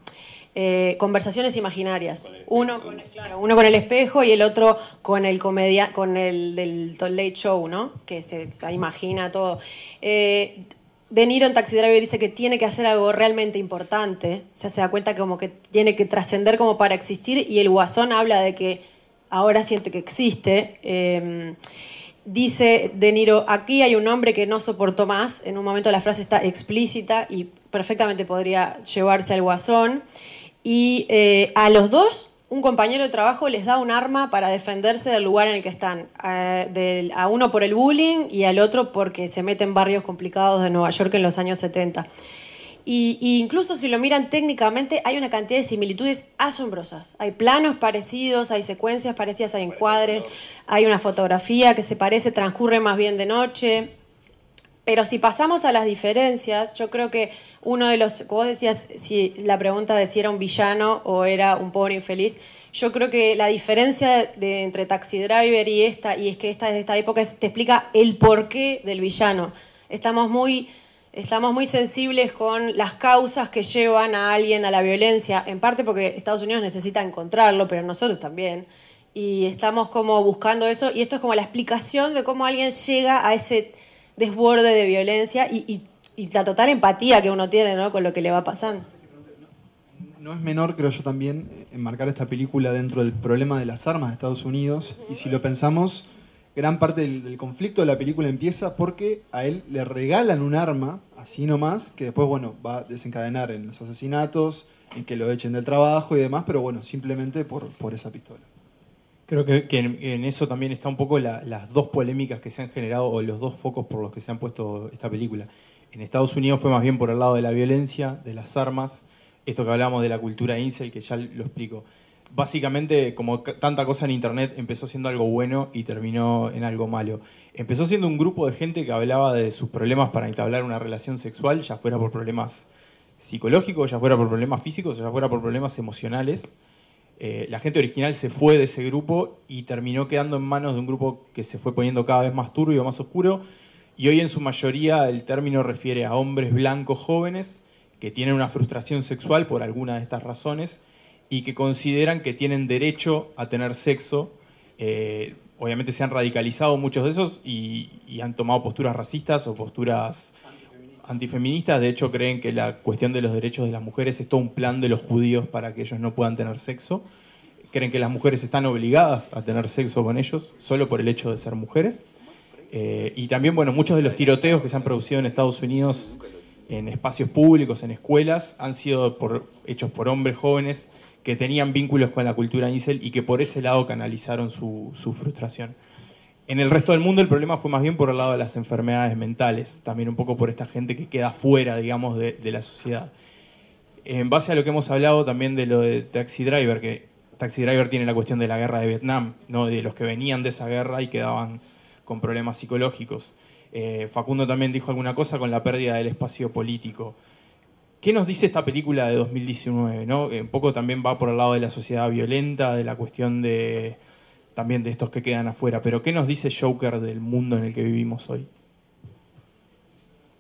eh, conversaciones imaginarias. Uno con, el, claro, uno con el espejo y el otro con el comedia, con el del Late Show, ¿no? Que se imagina todo. Eh, de Niro en Taxi Driver dice que tiene que hacer algo realmente importante. O sea, se da cuenta como que tiene que trascender como para existir y el guasón habla de que ahora siente que existe. Eh, dice De Niro, aquí hay un hombre que no soportó más. En un momento la frase está explícita y perfectamente podría llevarse al guasón. Y eh, a los dos, un compañero de trabajo les da un arma para defenderse del lugar en el que están. A, a uno por el bullying y al otro porque se mete en barrios complicados de Nueva York en los años 70. Y, y incluso si lo miran técnicamente, hay una cantidad de similitudes asombrosas. Hay planos parecidos, hay secuencias parecidas, hay encuadres, hay una fotografía que se parece, transcurre más bien de noche. Pero si pasamos a las diferencias, yo creo que uno de los, vos decías, si la pregunta de si era un villano o era un pobre infeliz, yo creo que la diferencia de, entre Taxi Driver y esta, y es que esta es de esta época, te explica el porqué del villano. Estamos muy, estamos muy sensibles con las causas que llevan a alguien a la violencia, en parte porque Estados Unidos necesita encontrarlo, pero nosotros también. Y estamos como buscando eso, y esto es como la explicación de cómo alguien llega a ese desborde de violencia y, y- la total empatía que uno tiene ¿no? con lo que le va pasando. No es menor, creo yo también, eh, enmarcar esta película dentro del problema de las armas de Estados Unidos. Y si lo pensamos, gran parte del, del conflicto de la película empieza porque a él le regalan un arma, así nomás, que después, bueno, va a desencadenar en los asesinatos, en que lo echen del trabajo y demás, pero bueno, simplemente por, por esa pistola. Creo que, que en, eso también está un poco la- las dos polémicas que se han generado o los dos focos por los que se han puesto esta película. En Estados Unidos fue más bien por el lado de la violencia, de las armas, esto que hablamos de la cultura incel, que ya lo explico. Básicamente, como tanta cosa en Internet, empezó siendo algo bueno y terminó en algo malo. Empezó siendo un grupo de gente que hablaba de sus problemas para entablar una relación sexual, ya fuera por problemas psicológicos, ya fuera por problemas físicos, ya fuera por problemas emocionales. Eh, la gente original se fue de ese grupo y terminó quedando en manos de un grupo que se fue poniendo cada vez más turbio, más oscuro. Y hoy en su mayoría el término refiere a hombres blancos jóvenes que tienen una frustración sexual por alguna de estas razones y que consideran que tienen derecho a tener sexo. Eh, obviamente se han radicalizado muchos de esos y, y han tomado posturas racistas o posturas antifeministas. De hecho, creen que la cuestión de los derechos de las mujeres es todo un plan de los judíos para que ellos no puedan tener sexo. Creen que las mujeres están obligadas a tener sexo con ellos solo por el hecho de ser mujeres. Eh, y también, bueno, muchos de los tiroteos que se han producido en Estados Unidos en espacios públicos, en escuelas, han sido por, hechos por hombres jóvenes que tenían vínculos con la cultura incel y que por ese lado canalizaron su, su frustración. En el resto del mundo el problema fue más bien por el lado de las enfermedades mentales, también un poco por esta gente que queda fuera, digamos, de, la sociedad. En base a lo que hemos hablado también de lo de Taxi Driver, que Taxi Driver tiene la cuestión de la guerra de Vietnam, ¿no? de los que venían de esa guerra y quedaban con problemas psicológicos. Eh, Facundo también dijo alguna cosa con la pérdida del espacio político. ¿Qué nos dice esta película de 2019? ¿no? Un poco también va por el lado de la sociedad violenta, de la cuestión de también de estos que quedan afuera. Pero ¿qué nos dice Joker del mundo en el que vivimos hoy?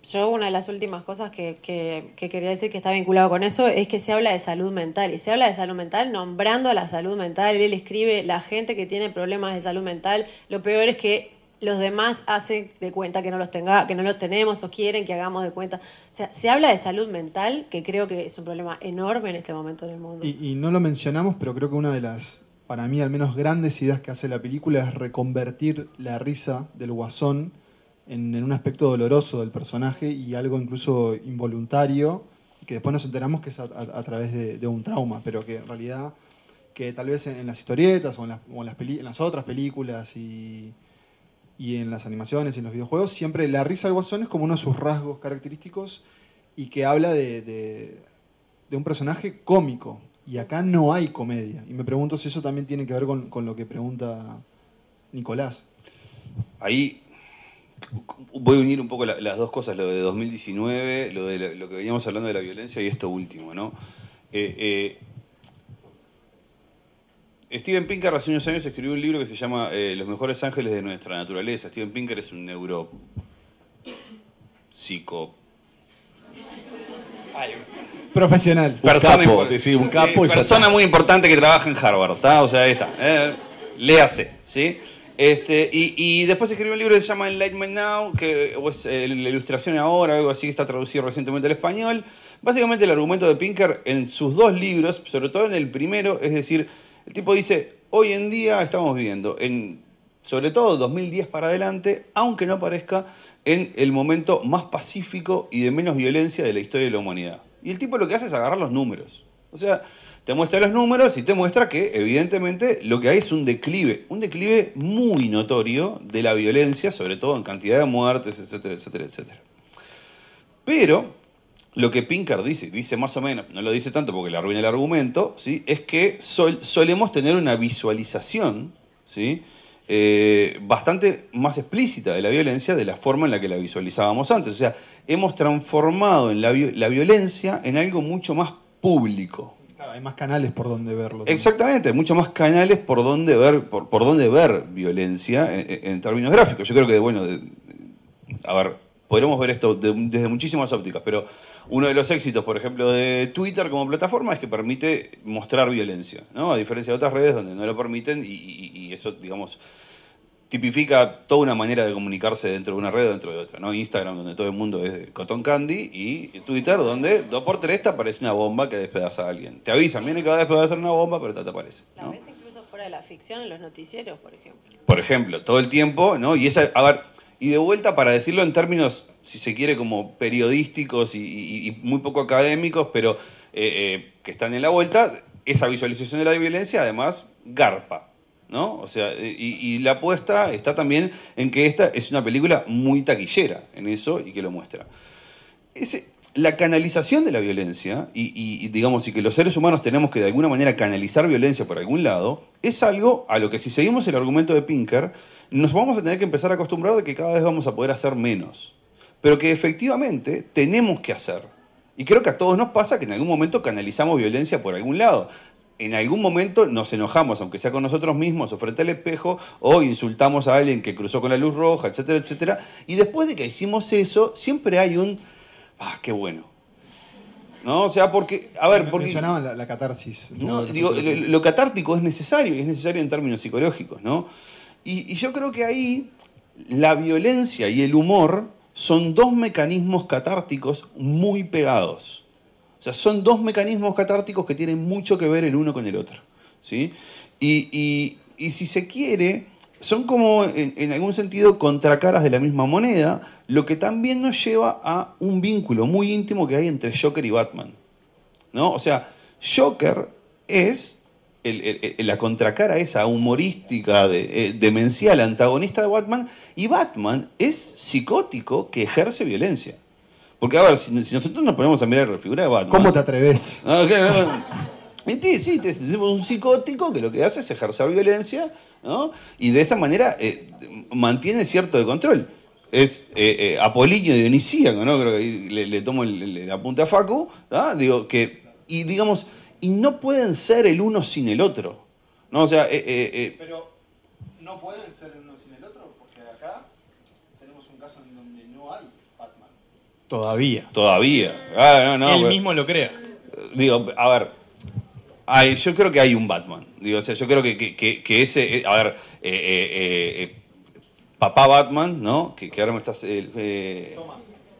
Yo una de las últimas cosas que, que, que, quería decir que está vinculado con eso es que se habla de salud mental y se habla de salud mental nombrando a la salud mental. Él escribe la gente que tiene problemas de salud mental. Lo peor es que los demás hacen de cuenta que no los tenga, que no los tenemos o quieren que hagamos de cuenta. O sea, se habla de salud mental, que creo que es un problema enorme en este momento en el mundo. Y, y no lo mencionamos, pero creo que una de las, para mí al menos grandes ideas que hace la película es reconvertir la risa del guasón en, un aspecto doloroso del personaje y algo incluso involuntario, que después nos enteramos que es a, a, través de, un trauma, pero que en realidad, que tal vez en, las historietas o en las, otras películas y en las animaciones y en los videojuegos, siempre la risa del guasón es como uno de sus rasgos característicos y que habla de, un personaje cómico. Y acá no hay comedia. Y me pregunto si eso también tiene que ver con, con lo que pregunta Nicolás. Ahí voy a unir un poco la, las dos cosas, lo de 2019, lo de la, lo que veníamos hablando de la violencia y esto último, ¿no? Eh, eh, Steven Pinker hace unos años escribió un libro que se llama eh, Los mejores ángeles de nuestra naturaleza. Steven Pinker es un neuro psico profesional. Persona, capo, sí, un capo sí, persona muy importante que trabaja en Harvard, ¿está? O sea, ahí está. Eh, léase, ¿sí? Este, y, y, después escribió un libro que se llama Enlightenment Now, que es eh, la ilustración ahora, algo así que está traducido recientemente al español. Básicamente el argumento de Pinker en sus dos libros, sobre todo en el primero, es decir, el tipo dice, hoy en día estamos viviendo, en, sobre todo 2010 para adelante, aunque no parezca, en el momento más pacífico y de menos violencia de la historia de la humanidad. Y el tipo lo que hace es agarrar los números. O sea, te muestra los números y te muestra que evidentemente lo que hay es un declive, un declive muy notorio de la violencia, sobre todo en cantidad de muertes, etcétera, etcétera, etcétera. Pero lo que Pinker dice, dice más o menos, no lo dice tanto porque le arruina el argumento, ¿sí? es que sol, solemos tener una visualización ¿sí? Eh, bastante más explícita de la violencia de la forma en la que la visualizábamos antes. O sea, hemos transformado en la, la violencia en algo mucho más público. Claro, hay más canales por donde verlo. También. Exactamente, hay muchos más canales por donde ver, por, por donde ver violencia en, en, términos gráficos. Yo creo que, bueno, de, a ver, podríamos ver esto de, desde muchísimas ópticas, pero uno de los éxitos, por ejemplo, de Twitter como plataforma es que permite mostrar violencia, ¿no? A diferencia de otras redes donde no lo permiten y, y, y eso, digamos, tipifica toda una manera de comunicarse dentro de una red o dentro de otra, ¿no? Instagram, donde todo el mundo es de cotton candy, y Twitter, donde dos por tres te aparece una bomba que despedaza a alguien. Te avisan, viene que va a despedazar una bomba, pero te, te aparece. ¿no? La ves incluso fuera de la ficción en los noticieros, por ejemplo. Por ejemplo, todo el tiempo, ¿no? Y esa, a ver, y de vuelta para decirlo en términos, si se quiere, como periodísticos y, muy poco académicos, pero eh, eh, que están en la vuelta, esa visualización de la violencia además garpa, ¿no? O sea, y, la apuesta está también en que esta es una película muy taquillera en eso y que lo muestra. Ese, la canalización de la violencia, y, digamos, y que los seres humanos tenemos que de alguna manera canalizar violencia por algún lado, es algo a lo que si seguimos el argumento de Pinker, nos vamos a tener que empezar a acostumbrar de que cada vez vamos a poder hacer menos. Pero que efectivamente tenemos que hacer. Y creo que a todos nos pasa que en algún momento canalizamos violencia por algún lado en algún momento nos enojamos, aunque sea con nosotros mismos o frente al espejo, o insultamos a alguien que cruzó con la luz roja, etcétera, etcétera. Y después de que hicimos eso, siempre hay un, ah, qué bueno. ¿No? O sea, porque, a ver, porque... Mencionaban la, la catarsis. No, digo, lo, lo, catártico es necesario, y es necesario en términos psicológicos, ¿no? Y, yo creo que ahí la violencia y el humor son dos mecanismos catárticos muy pegados. O sea, son dos mecanismos catárticos que tienen mucho que ver el uno con el otro. ¿sí? Y, y, y si se quiere, son como, en, en algún sentido, contracaras de la misma moneda, lo que también nos lleva a un vínculo muy íntimo que hay entre Joker y Batman. ¿no? O sea, Joker es el- el- el- la contracara esa humorística, de- eh, demencial, antagonista de Batman, y Batman es psicótico que ejerce violencia. Porque, a ver, si, si nosotros nos ponemos a mirar la figura de Batman... ¿Cómo te atreves? Ah, claro, no. Y sí, es un psicótico que lo que hace es ejercer violencia, ¿no? Y de esa manera eh, mantiene cierto de control. Es eh, eh, Apolinio Dionisíaco, ¿no? Creo que ahí le, le tomo el, la punta a Facu, ¿ah? Digo, que, y digamos, y no pueden ser el uno sin el otro, ¿no? O sea, eh, eh, eh, Pero no pueden ser uno sin el otro, porque acá tenemos un caso en donde no hay Batman. Todavía. todavía. Ah, no, no, Él pero- mismo lo crea. digo, a ver, hay- yo creo que hay un Batman. Digo, o sea, yo creo que, que- que- que ese, eh, a ver, eh, eh, eh, papá Batman, ¿no? Que, que ahora me estás... eh, eh,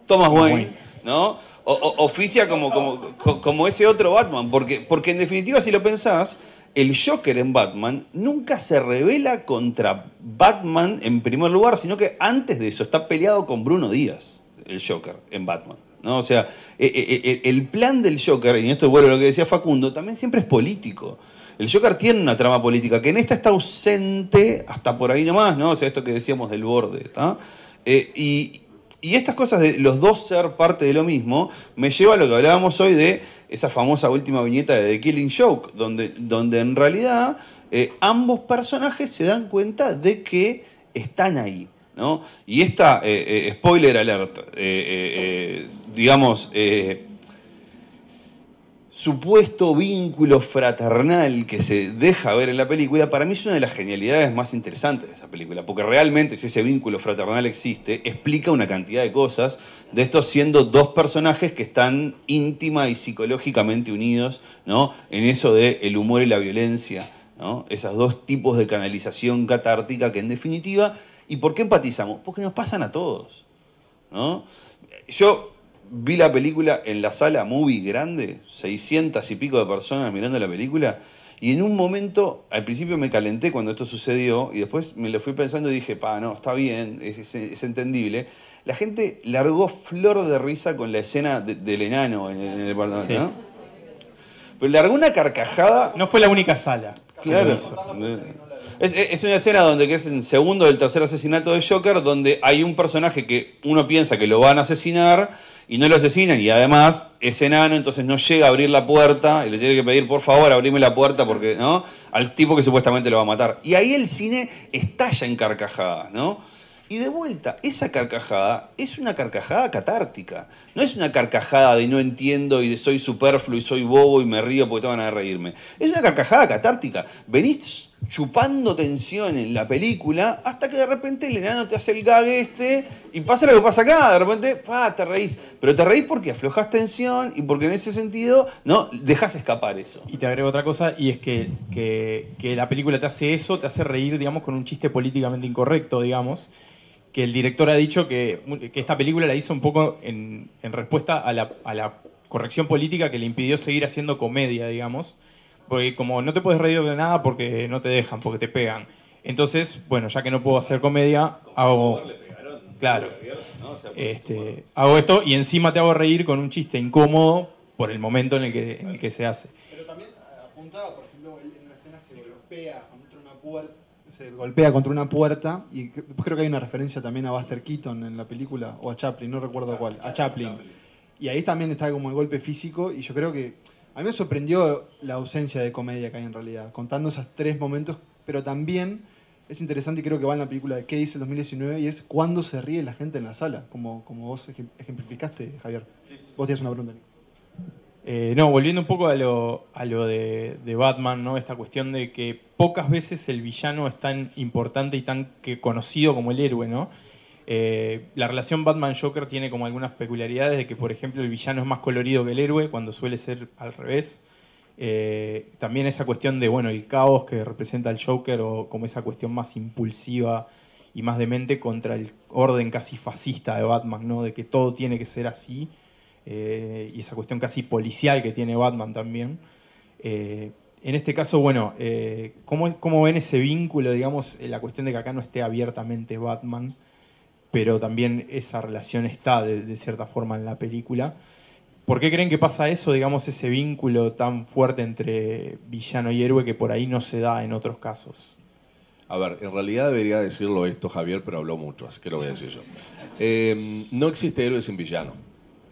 Thomas Wayne, ¿no? Oficia como, como, co- como ese otro Batman, porque, porque en definitiva, si lo pensás, el Joker en Batman nunca se revela contra Batman en primer lugar, sino que antes de eso está peleado con Bruno Díaz, el Joker en Batman. ¿no? O sea, eh, eh, eh, el plan del Joker, y esto vuelvo a lo que decía Facundo, también siempre es político. El Joker tiene una trama política que en esta está ausente hasta por ahí nomás, ¿no? O sea, esto que decíamos del borde, ¿tá? Eh, y, y estas cosas de los dos ser parte de lo mismo me lleva a lo que hablábamos hoy de esa famosa última viñeta de The Killing Joke, donde, donde en realidad eh, ambos personajes se dan cuenta de que están ahí. ¿no? Y esta, eh, eh, spoiler alert, digamos, supuesto vínculo fraternal que se deja ver en la película, para mí es una de las genialidades más interesantes de esa película, porque realmente si ese vínculo fraternal existe, explica una cantidad de cosas de estos siendo dos personajes que están íntima y psicológicamente unidos, ¿no? En eso de el humor y la violencia, ¿no? Esos dos tipos de canalización catártica que en definitiva, ¿y por qué empatizamos? Porque nos pasan a todos, ¿no? Yo vi la película en la sala movie grande, 600 y pico de personas mirando la película, y en un momento, al principio me calenté cuando esto sucedió, y después me lo fui pensando y dije, pa, no, está bien, es, es- es entendible. La gente largó flor de risa con la escena de- del enano en, el- en el departamento, Sí. ¿no? Pero largó una carcajada No fue la única sala. Claro. Es, es una escena donde que es el segundo del tercer asesinato de Joker, donde hay un personaje que uno piensa que lo van a asesinar y no lo asesinan y además es enano, entonces no llega a abrir la puerta y le tiene que pedir por favor abrime la puerta porque, ¿no? Al tipo que supuestamente lo va a matar. Y ahí el cine estalla en carcajadas, ¿no? Y de vuelta, esa carcajada es una carcajada catártica. No es una carcajada de no entiendo y de soy superfluo y soy bobo y me río porque te van a reírme. Es una carcajada catártica. Venís chupando tensión en la película hasta que de repente el enano te hace el gag este y pasa lo que pasa acá. De repente, pa, te reís. Pero te reís porque aflojas tensión y porque en ese sentido, ¿no? Dejas escapar eso. Y te agrego otra cosa, y es que, que- que la película te hace eso, te hace reír, digamos, con un chiste políticamente incorrecto, digamos. Que el director ha dicho que, que esta película la hizo un poco en, en respuesta a la, a la corrección política que le impidió seguir haciendo comedia, digamos. Porque como no te puedes reír de nada porque no te dejan, porque te pegan. Entonces, bueno, ya que no puedo hacer comedia, hago... Claro. Este, hago esto y encima te hago reír con un chiste incómodo por el momento en el que, en el que se hace. Pero también apuntaba, por ejemplo, en una escena se golpea contra una puerta. Se golpea contra una puerta y creo que hay una referencia también a Buster Keaton en la película, o a Chaplin, no recuerdo cuál, a Chaplin. Y ahí también está como el golpe físico y yo creo que a mí me sorprendió la ausencia de comedia que hay en realidad, contando esos tres momentos, pero también es interesante y creo que va en la película de qué dice el 2019 y es cuándo se ríe la gente en la sala, como, como vos ejem- ejemplificaste, Javier. Vos tienes una pregunta. Eh, no, volviendo un poco a lo, a lo de, de Batman, ¿no? Esta cuestión de que pocas veces el villano es tan importante y tan que conocido como el héroe, ¿no? Eh, la relación Batman-Joker tiene como algunas peculiaridades de que, por ejemplo, el villano es más colorido que el héroe, cuando suele ser al revés. Eh, también esa cuestión de, bueno, el caos que representa el Joker o como esa cuestión más impulsiva y más demente contra el orden casi fascista de Batman, ¿no? De que todo tiene que ser así eh, y esa cuestión casi policial que tiene Batman también. En este caso, bueno, ¿cómo, ¿cómo ven ese vínculo, digamos, la cuestión de que acá no esté abiertamente Batman, pero también esa relación está de, cierta forma en la película? ¿Por qué creen que pasa eso, digamos, ese vínculo tan fuerte entre villano y héroe que por ahí no se da en otros casos? A ver, en realidad debería decirlo esto Javier, pero habló mucho, así que lo voy a decir yo. Eh, no existe héroe sin villano,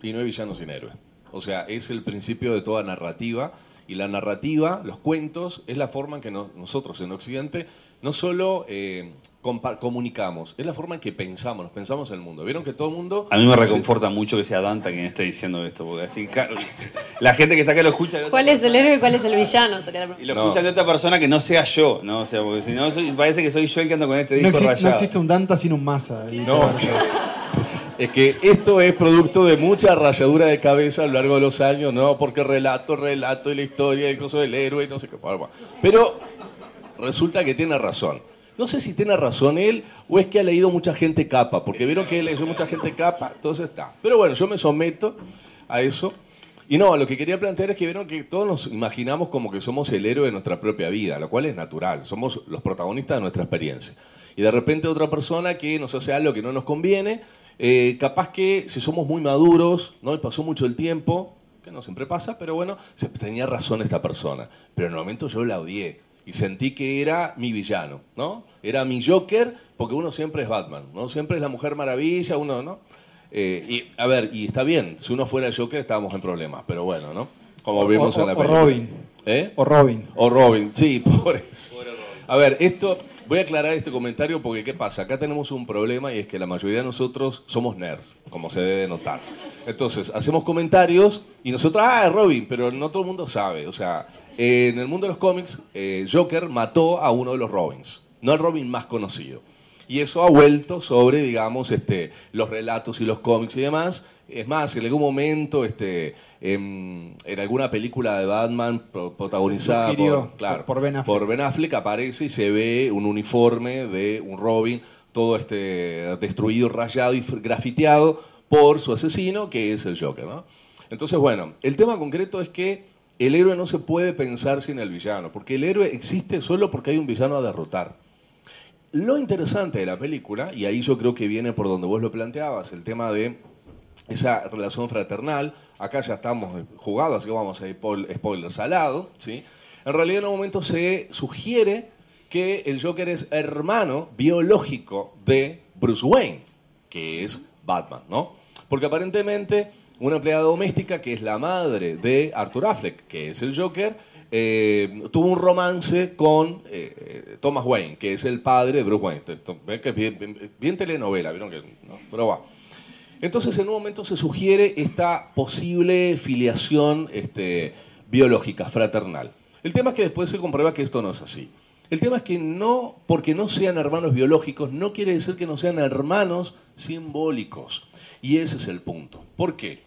y no hay villano sin héroe. O sea, es el principio de toda narrativa, y la narrativa, los cuentos, es la forma en que no- nosotros en Occidente no solo eh, comunicamos, es la forma en que pensamos, nos pensamos en el mundo. ¿Vieron que todo el mundo... A mí me reconforta mucho que sea Danta quien esté diciendo esto, porque así la gente que está acá lo escucha de otra ¿Cuál es el héroe y cuál es el villano? Sería la Y lo No. escuchan de otra persona que no sea yo, ¿no? O sea, porque si no, soy- parece que soy yo el que ando con este No, disco no rayado. existe un Danta sin un Massa. dice No. Es que esto es producto de mucha rayadura de cabeza a lo largo de los años, ¿no? Porque relato, relato y la historia, el coso del héroe y no sé qué. Pero resulta que tiene razón. No sé si tiene razón él o es que ha leído mucha gente capa, porque vieron que él leyó mucha gente capa, entonces está. Pero bueno, yo me someto a eso. Y no, lo que quería plantear es que vieron que todos nos imaginamos como que somos el héroe de nuestra propia vida, lo cual es natural, somos los protagonistas de nuestra experiencia. Y de repente otra persona que nos hace algo que no nos conviene, eh, capaz que si somos muy maduros, ¿no? Y pasó mucho el tiempo, que no siempre pasa, pero bueno, tenía razón esta persona. Pero en el momento yo la odié y sentí que era mi villano, ¿no? Era mi Joker, porque uno siempre es Batman, ¿no? Siempre es la Mujer Maravilla, uno, ¿no? Eh, y, a ver, y está bien, si uno fuera el Joker estábamos en problemas, pero bueno, ¿no? Como O- vimos o- en la o película. Robin. ¿Eh? O Robin. O Robin, sí, por eso. A ver, esto, voy a aclarar este comentario porque ¿qué pasa? Acá tenemos un problema y es que la mayoría de nosotros somos nerds, como se debe notar. Entonces, hacemos comentarios y nosotros, ah, Robin, pero no todo el mundo sabe. O sea, en el mundo de los cómics, eh, Joker mató a uno de los Robins, no al Robin más conocido. Y eso ha vuelto sobre, digamos, este, los relatos y los cómics y demás. Es más, en algún momento, este, en, en alguna película de Batman pro- protagonizada por, claro, por- por Ben Affleck. por Ben Affleck, aparece y se ve un uniforme de un Robin todo este, destruido, rayado y grafiteado por su asesino, que es el Joker. ¿no? Entonces, bueno, el tema concreto es que el héroe no se puede pensar sin el villano, porque el héroe existe solo porque hay un villano a derrotar. Lo interesante de la película, y ahí yo creo que viene por donde vos lo planteabas, el tema de esa relación fraternal, acá ya estamos jugados, así que vamos a spoil- spoiler salado, ¿sí? En realidad en un momento se sugiere que el Joker es hermano biológico de Bruce Wayne, que es Batman, ¿no? Porque aparentemente una empleada doméstica que es la madre de Arthur Affleck, que es el Joker, eh, tuvo un romance con eh, Thomas Wayne, que es el padre de Bruce Wayne. Es bien, bien- bien telenovela, ¿vieron que? no? Pero va. Entonces, en un momento se sugiere esta posible filiación este, biológica, fraternal. El tema es que después se comprueba que esto no es así. El tema es que no, porque no sean hermanos biológicos, no quiere decir que no sean hermanos simbólicos. Y ese es el punto. ¿Por qué?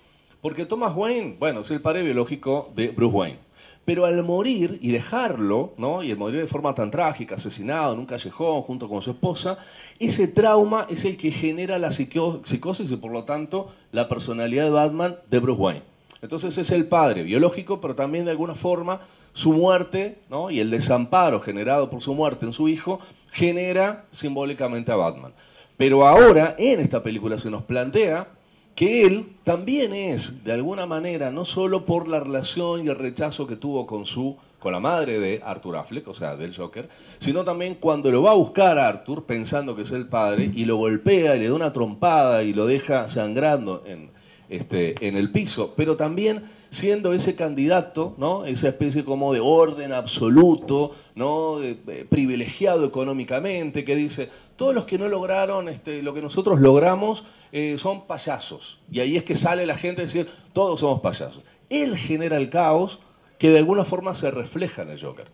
Porque Thomas Wayne, bueno, es el padre biológico de Bruce Wayne. Pero al morir y dejarlo, ¿no? Y al morir de forma tan trágica, asesinado en un callejón junto con su esposa, ese trauma es el que genera la psico- psicosis y por lo tanto la personalidad de Batman de Bruce Wayne. Entonces es el padre biológico, pero también de alguna forma su muerte ¿no? y el desamparo generado por su muerte en su hijo genera simbólicamente a Batman. Pero ahora en esta película se nos plantea que él también es, de alguna manera, no solo por la relación y el rechazo que tuvo con su con la madre de Arthur Affleck, o sea, del Joker, sino también cuando lo va a buscar a Arthur pensando que es el padre y lo golpea y le da una trompada y lo deja sangrando en, este, en el piso, pero también siendo ese candidato, ¿no? esa especie como de orden absoluto, ¿no? Eh, privilegiado económicamente, que dice, todos los que no lograron este, lo que nosotros logramos eh, son payasos. Y ahí es que sale la gente a decir, todos somos payasos. Él genera el caos que de alguna forma se refleja en el Joker.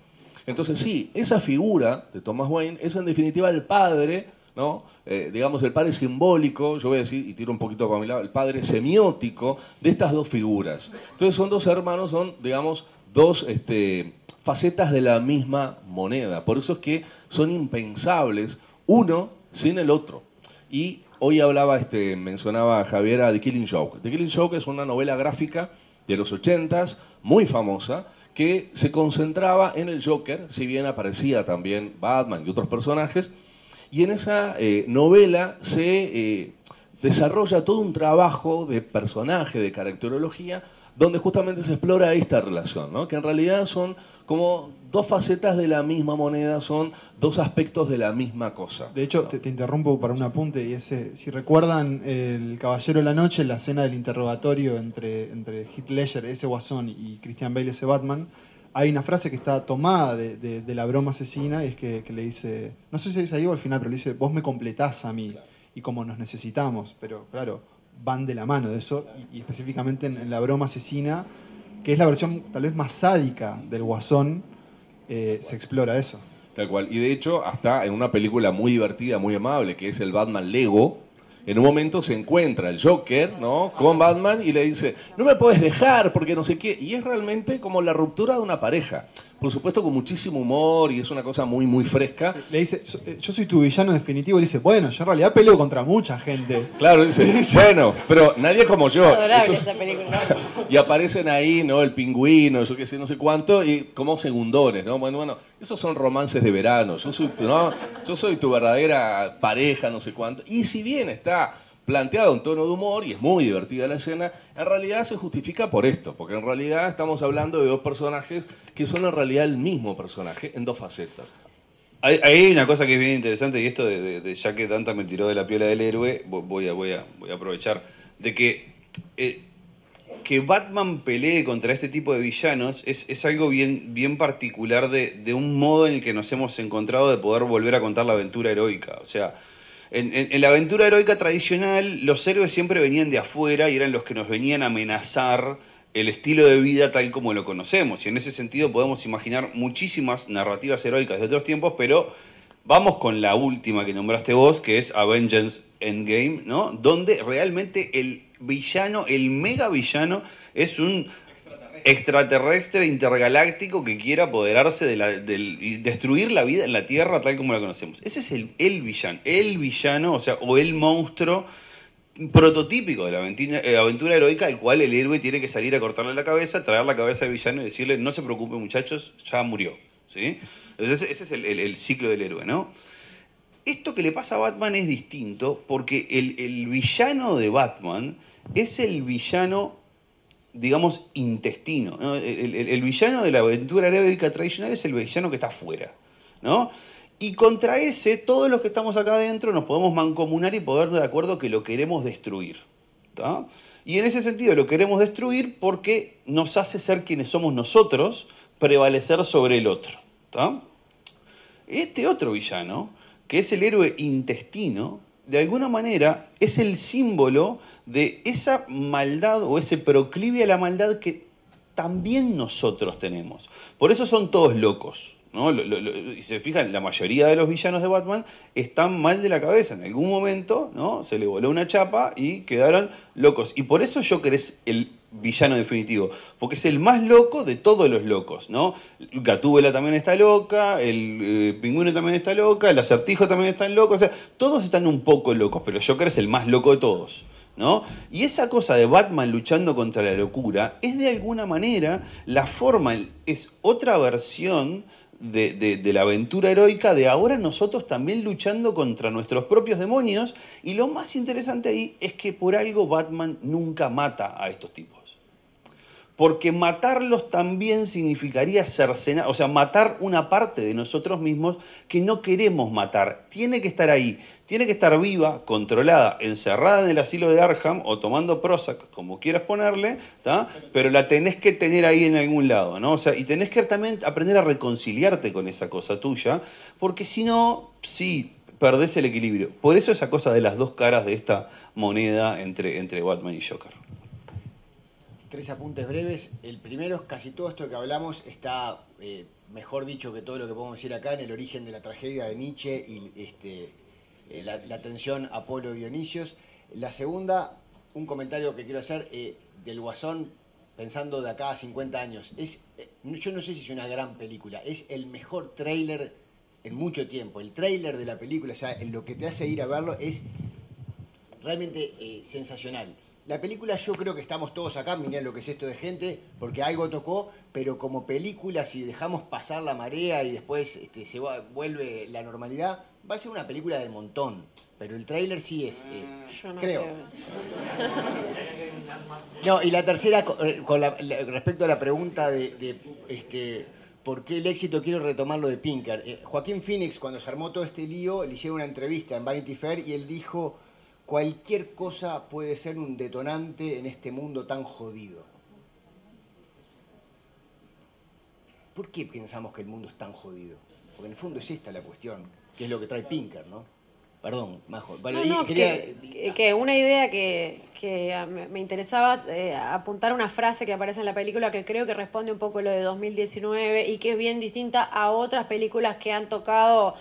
Entonces sí, esa figura de Thomas Wayne es en definitiva el padre, ¿no? Eh, digamos el padre simbólico, yo voy a decir, y tiro un poquito para mi lado, el padre semiótico de estas dos figuras. Entonces son dos hermanos, son, digamos, dos este, facetas de la misma moneda. Por eso es que son impensables uno sin el otro. Y hoy hablaba, este, mencionaba a The Killing Joke. The Killing Joke es una novela gráfica de los 80s, muy famosa, que se concentraba en el Joker, si bien aparecía también Batman y otros personajes, y en esa eh, novela se eh, desarrolla todo un trabajo de personaje, de caracterología, donde justamente se explora esta relación, ¿no? que en realidad son como dos facetas de la misma moneda, son dos aspectos de la misma cosa. De hecho, te, te interrumpo para un apunte, y ese, si recuerdan El Caballero de la Noche, la escena del interrogatorio entre, entre Heath Ledger, ese guasón, y Christian Bale, ese Batman, hay una frase que está tomada de, de- de la broma asesina, y es que, que le dice, no sé si es ahí o al final, pero le dice, vos me completás a mí, y como nos necesitamos, pero claro, van de la mano de eso, y, específicamente en, en la broma asesina, que es la versión tal vez más sádica del guasón, eh, se explora eso. Tal cual. Y de hecho, hasta en una película muy divertida, muy amable, que es el Batman Lego, en un momento se encuentra el Joker, ¿no? Con Batman y le dice, no me puedes dejar porque no sé qué. Y es realmente como la ruptura de una pareja. Por supuesto con muchísimo humor y es una cosa muy, muy fresca. Le dice, "So- eh, yo soy tu villano definitivo, y le dice, bueno, yo en realidad peleo contra mucha gente. Claro, dice, bueno, pero nadie como yo. Adorable Entonces- esa película. y aparecen ahí, ¿no? El pingüino, yo qué sé, no sé cuánto, y como segundones, ¿no? Bueno, bueno, esos son romances de verano. Yo soy, ¿no? yo soy tu verdadera pareja, no sé cuánto. Y si bien está planteado en tono de humor y es muy divertida la escena, en realidad se justifica por esto, porque en realidad estamos hablando de dos personajes que son en realidad el mismo personaje en dos facetas. Hay, hay una cosa que es bien interesante y esto de, de- de- ya que Danta me tiró de la piola del héroe, vo- voy a, voy a, voy a aprovechar de que eh, que Batman pelee contra este tipo de villanos es, es algo bien, bien particular de, de un modo en el que nos hemos encontrado de poder volver a contar la aventura heroica. O sea, en, la aventura heroica tradicional, los héroes siempre venían de afuera y eran los que nos venían a amenazar el estilo de vida tal como lo conocemos. Y en ese sentido podemos imaginar muchísimas narrativas heroicas de otros tiempos, pero vamos con la última que nombraste vos, que es Avengers Endgame, ¿no? Donde realmente el villano, el mega villano, es un extraterrestre intergaláctico que quiere apoderarse de la, y destruir la vida en la Tierra tal como la conocemos. Ese es el, el villano, el villano, o sea, o el monstruo prototípico de la aventura, eh, aventura heroica al cual el héroe tiene que salir a cortarle la cabeza, traer la cabeza del villano y decirle, no se preocupe muchachos, ya murió. ¿sí? Entonces ese es el, ciclo del héroe, ¿no? Esto que le pasa a Batman es distinto porque el villano de Batman es el villano, digamos, intestino. ¿no? El, el- villano de la aventura heroica tradicional es el villano que está afuera. ¿no? Y contra ese, todos los que estamos acá adentro nos podemos mancomunar y ponernos de acuerdo que lo queremos destruir. Y en ese sentido lo queremos destruir porque nos hace ser quienes somos nosotros, prevalecer sobre el otro. Este otro villano, que es el héroe intestino, de alguna manera es el símbolo de esa maldad o ese proclive a la maldad que también nosotros tenemos. Por eso son todos locos. ¿no? Y se fijan, la mayoría de los villanos de Batman están mal de la cabeza. En algún momento ¿no? se le voló una chapa y quedaron locos. Y por eso Joker es el villano definitivo, porque es el más loco de todos los locos, ¿no? Gatúbela también está loca, el eh, pingüino también está loca, el acertijo también está loco, o sea, todos están un poco locos, pero Joker es el más loco de todos, ¿no? Y esa cosa de Batman luchando contra la locura es de alguna manera la forma, es otra versión de, de- de la aventura heroica de ahora nosotros también luchando contra nuestros propios demonios. Y lo más interesante ahí es que por algo Batman nunca mata a estos tipos. Porque matarlos también significaría cercenar, o sea, matar una parte de nosotros mismos que no queremos matar. Tiene que estar ahí, tiene que estar viva, controlada, encerrada en el asilo de Arkham o tomando Prozac, como quieras ponerle, pero la tenés que tener ahí en algún lado, ¿no? O sea, y tenés que también aprender a reconciliarte con esa cosa tuya, porque si no, sí, perdés el equilibrio. Por eso esa cosa de las dos caras de esta moneda entre, entre Batman y Joker. Tres apuntes breves. El primero es casi todo esto que hablamos está, eh, mejor dicho que todo lo que podemos decir acá, en el origen de la tragedia de Nietzsche y este, eh, la, tensión Apolo-Dionisios. La segunda, un comentario que quiero hacer eh, del Guasón, pensando de acá a 50 años. Es, yo no sé si es una gran película, es el mejor tráiler en mucho tiempo. El tráiler de la película, o sea, en lo que te hace ir a verlo es realmente sensacional. La película yo creo que estamos todos acá, mirá lo que es esto de gente, porque algo tocó, pero como película, si dejamos pasar la marea y después este, se va- vuelve la normalidad, va a ser una película de montón. Pero el tráiler sí es, eh, Yo no creo. creo eso. No, y la tercera, eh, con la- respecto a la pregunta de, de, este, por qué el éxito, quiero retomar lo de Pinker. Eh, Joaquín Phoenix, cuando se armó todo este lío, le hicieron una entrevista en Vanity Fair y él dijo, cualquier cosa puede ser un detonante en este mundo tan jodido. ¿Por qué pensamos que el mundo es tan jodido? Porque en el fondo es esta la cuestión, que es lo que trae Pinker, ¿no? Perdón, Majo. Vale, No, no, quería- que, una idea que, que a- me, interesaba eh, apuntar una frase que aparece en la película que creo que responde un poco a lo de 2019 y que es bien distinta a otras películas que han tocado,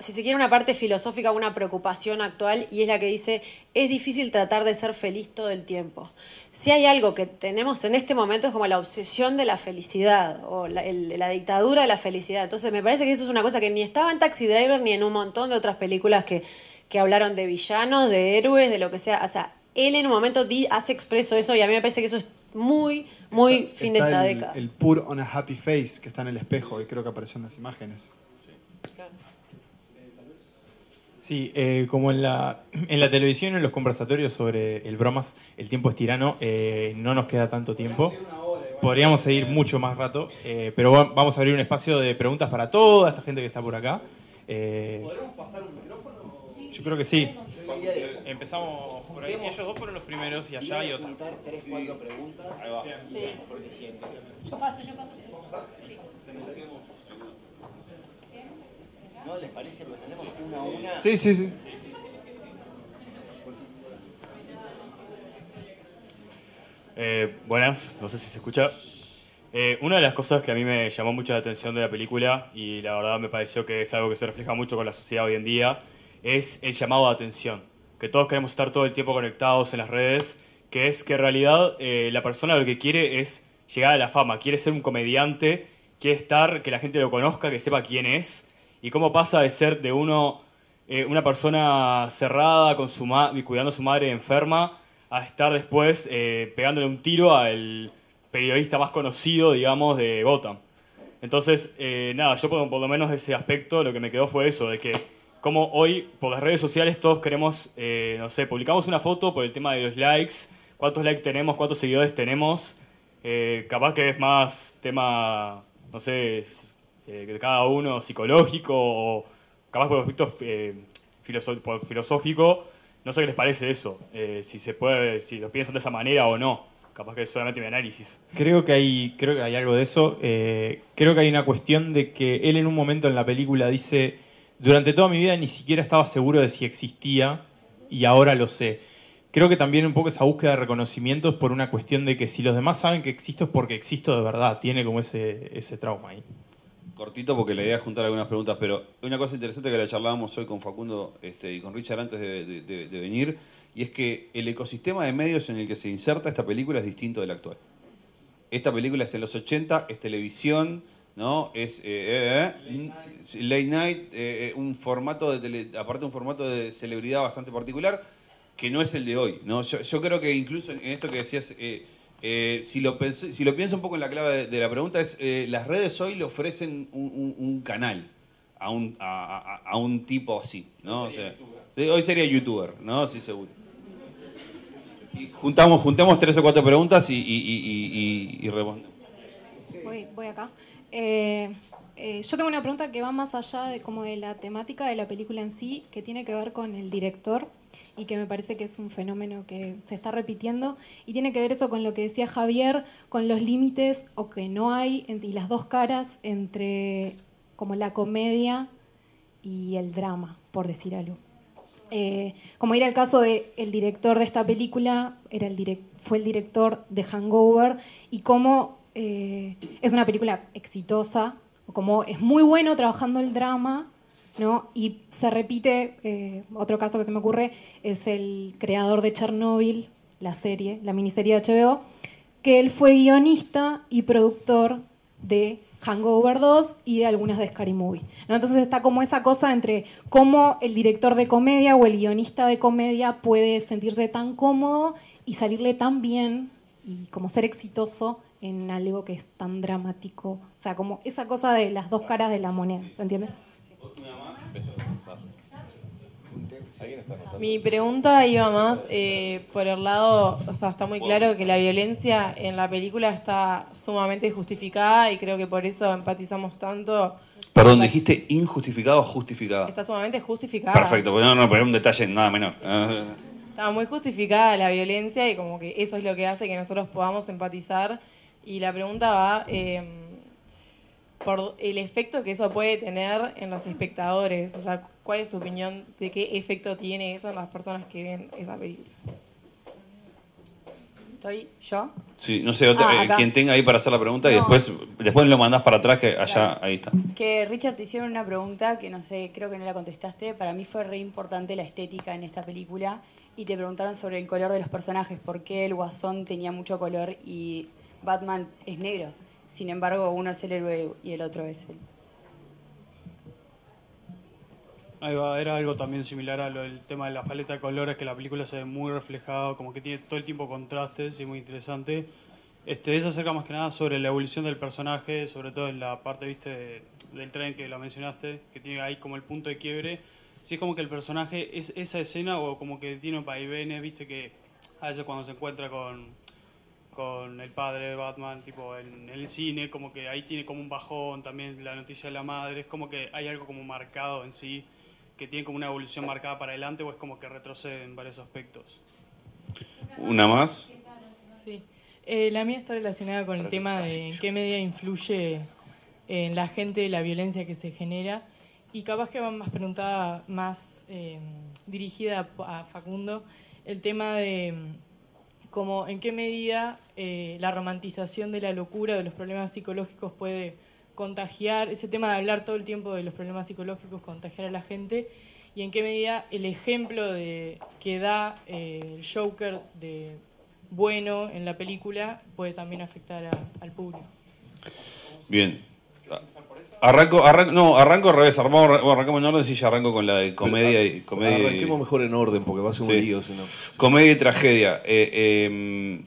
si se quiere, una parte filosófica, una preocupación actual y es la que dice, es difícil tratar de ser feliz todo el tiempo. Si hay algo que tenemos en este momento es como la obsesión de la felicidad o la, el- la dictadura de la felicidad. Entonces me parece que eso es una cosa que ni estaba en Taxi Driver ni en un montón de otras películas que, que hablaron de villanos, de héroes, de lo que sea. O sea, él en un momento hace expreso eso y a mí me parece que eso es muy, muy fin de Está esta el, década. El Pure on a Happy Face que está en el espejo y creo que apareció en las imágenes. Sí, eh, como en la, en la televisión, en los conversatorios sobre el bromas, el tiempo es tirano, eh, no nos queda tanto tiempo. Podríamos seguir mucho más rato, eh, pero va- vamos a abrir un espacio de preguntas para toda esta gente que está por acá. ¿Podemos pasar un micrófono? Yo creo que sí. Empezamos por ahí. Ellos dos fueron los primeros y allá hay otro. tres, cuatro preguntas. Yo paso, yo paso. ¿No les parece? Pues hacemos una a una. Sí, sí, sí. Eh, buenas, no sé si se escucha. Eh, una de las cosas que a mí me llamó mucho la atención de la película, y la verdad me pareció que es algo que se refleja mucho con la sociedad hoy en día, es el llamado de atención. Que todos queremos estar todo el tiempo conectados en las redes, que es que en realidad eh, la persona lo que quiere es llegar a la fama, quiere ser un comediante, quiere estar, que la gente lo conozca, que sepa quién es, y cómo pasa de ser de uno, eh, una persona cerrada, con cuidando a su madre enferma, a estar después eh, pegándole un tiro al periodista más conocido, digamos, de Gotham. Entonces, eh, nada, yo por, lo menos ese aspecto lo que me quedó fue eso, de que como hoy por las redes sociales todos queremos, no sé, publicamos una foto por el tema de los likes, cuántos likes tenemos, cuántos seguidores tenemos, capaz que es más tema, no sé, eh, de cada uno psicológico o capaz por aspecto eh, filosófico, no sé qué les parece eso, eh, si se puede, si lo piensan de esa manera o no, capaz que es solamente mi análisis. Creo que hay, creo que hay algo de eso. Eh, creo que hay una cuestión de que él en un momento en la película dice, durante toda mi vida ni siquiera estaba seguro de si existía y ahora lo sé. Creo que también un poco esa búsqueda de reconocimiento es por una cuestión de que si los demás saben que existo es porque existo de verdad. Tiene como ese, ese trauma ahí. Cortito porque la idea es juntar algunas preguntas, pero una cosa interesante que la charlábamos hoy con Facundo este, y con Richard antes de, de- de- de venir, y es que el ecosistema de medios en el que se inserta esta película es distinto del actual. Esta película es en los 80, es televisión, ¿no? Es eh, eh, eh, late night, eh, eh, un formato de tele- aparte un formato de celebridad bastante particular, que no es el de hoy, ¿no? Yo, yo creo que incluso en esto que decías, eh, si, lo pensé- si lo pienso un poco en la clave de, de la pregunta, es eh, las redes hoy le ofrecen un, un- un canal a un, a, a- a un tipo así, ¿no? O sea, sí, hoy sería youtuber, ¿no? Sí, seguro. Y juntamos, juntamos tres o cuatro preguntas y, y, y, y- y- y respondemos. Voy, voy acá. Eh, eh, yo tengo una pregunta que va más allá de como de la temática de la película en sí, que tiene que ver con el director y que me parece que es un fenómeno que se está repitiendo y tiene que ver eso con lo que decía Javier, con los límites o que no hay y las dos caras entre como la comedia y el drama, por decir algo. Eh, como era el caso de director de esta película, era el direc- fue el director de Hangover, y cómo eh, es una película exitosa, como es muy bueno trabajando el drama, ¿no? Y se repite, eh, otro caso que se me ocurre, es el creador de Chernobyl, la serie, la miniserie de HBO, que él fue guionista y productor de Hangover 2 y de algunas de Scary Movie. ¿no? Entonces está como esa cosa entre cómo el director de comedia o el guionista de comedia puede sentirse tan cómodo y salirle tan bien y como ser exitoso en algo que es tan dramático. O sea, como esa cosa de las dos caras de la moneda, ¿se entiende? Mi pregunta iba más eh, por el lado, o sea, está muy claro que la violencia en la película está sumamente justificada y creo que por eso empatizamos tanto. Perdón, dijiste injustificado o justificada. Está sumamente justificada. Perfecto, pues no, no, pero un detalle nada menor. Está muy justificada la violencia y como que eso es lo que hace que nosotros podamos empatizar. Y la pregunta va eh, por el efecto que eso puede tener en los espectadores. O sea, ¿cuál es su opinión de qué efecto tiene eso en las personas que ven esa película? ¿Estoy yo? Sí, no sé, otra- Ah, eh, quien tenga ahí para hacer la pregunta y después, después lo mandás para atrás que allá, ahí está. Que Richard te hicieron una pregunta que no sé, creo que no la contestaste. Para mí fue re importante la estética en esta película y te preguntaron sobre el color de los personajes, por qué el guasón tenía mucho color y Batman es negro. Sin embargo, uno es el héroe y el otro es el. Ahí va, era algo también similar a lo del tema de la paleta de colores, que la película se ve muy reflejado, como que tiene todo el tiempo contrastes y muy interesante. Este, es acerca más que nada sobre la evolución del personaje, sobre todo en la parte viste de- del tren que lo mencionaste, que tiene ahí como el punto de quiebre. Sí, es como que el personaje es esa escena o como que tiene vaivenes, viste que a veces cuando se encuentra con, con el padre de Batman, tipo en, en el cine, como que ahí tiene como un bajón, también la noticia de la madre, es como que hay algo como marcado en sí, que tiene como una evolución marcada para adelante o es como que retrocede en varios aspectos. Una más. Sí. Eh, la mía está relacionada con el tema de en qué medida influye en la gente la violencia que se genera. Y capaz que va más preguntada, más eh, dirigida a a Facundo, el tema de como en qué medida eh, la romantización de la locura, de los problemas psicológicos puede contagiar, ese tema de hablar todo el tiempo de los problemas psicológicos, contagiar a la gente, y en qué medida el ejemplo de, que da eh, el Joker de bueno en la película puede también afectar al público. Bien. Arranco, arranco, no, arranco al revés, armamos, bueno, arrancamos en orden, sí, ya arranco con la de comedia y comedia. y- Arranquemos mejor en orden porque va a ser un Sí. lío. si no. Comedia y tragedia. Eh, eh,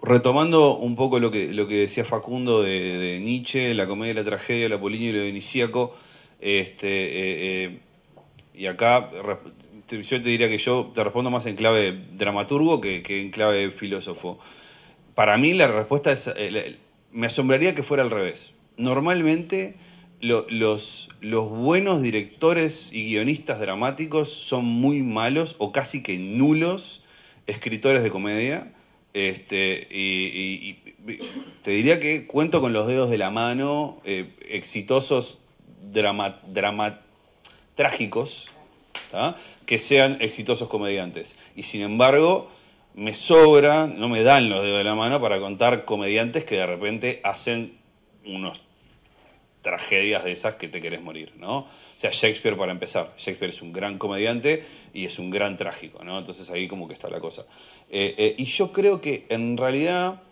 retomando un poco lo que, lo que decía Facundo de, de Nietzsche, la comedia y la tragedia, el apolíneo y lo dionisíaco, este, eh, eh, y acá yo te diría que yo te respondo más en clave dramaturgo que, que en clave filósofo. Para mí la respuesta es, la- me asombraría que fuera al revés. Normalmente lo- los, buenos directores y guionistas dramáticos son muy malos o casi que nulos escritores de comedia. Este, y, te diría que cuento con los dedos de la mano eh, exitosos drama, que sean exitosos comediantes. Y sin embargo, me sobra, no me dan los dedos de la mano para contar comediantes que de repente hacen unos tragedias de esas que te querés morir, ¿no? O sea, Shakespeare para empezar. Shakespeare es un gran comediante y es un gran trágico, ¿no? Entonces ahí como que está la cosa. Eh, eh, y yo creo que en realidad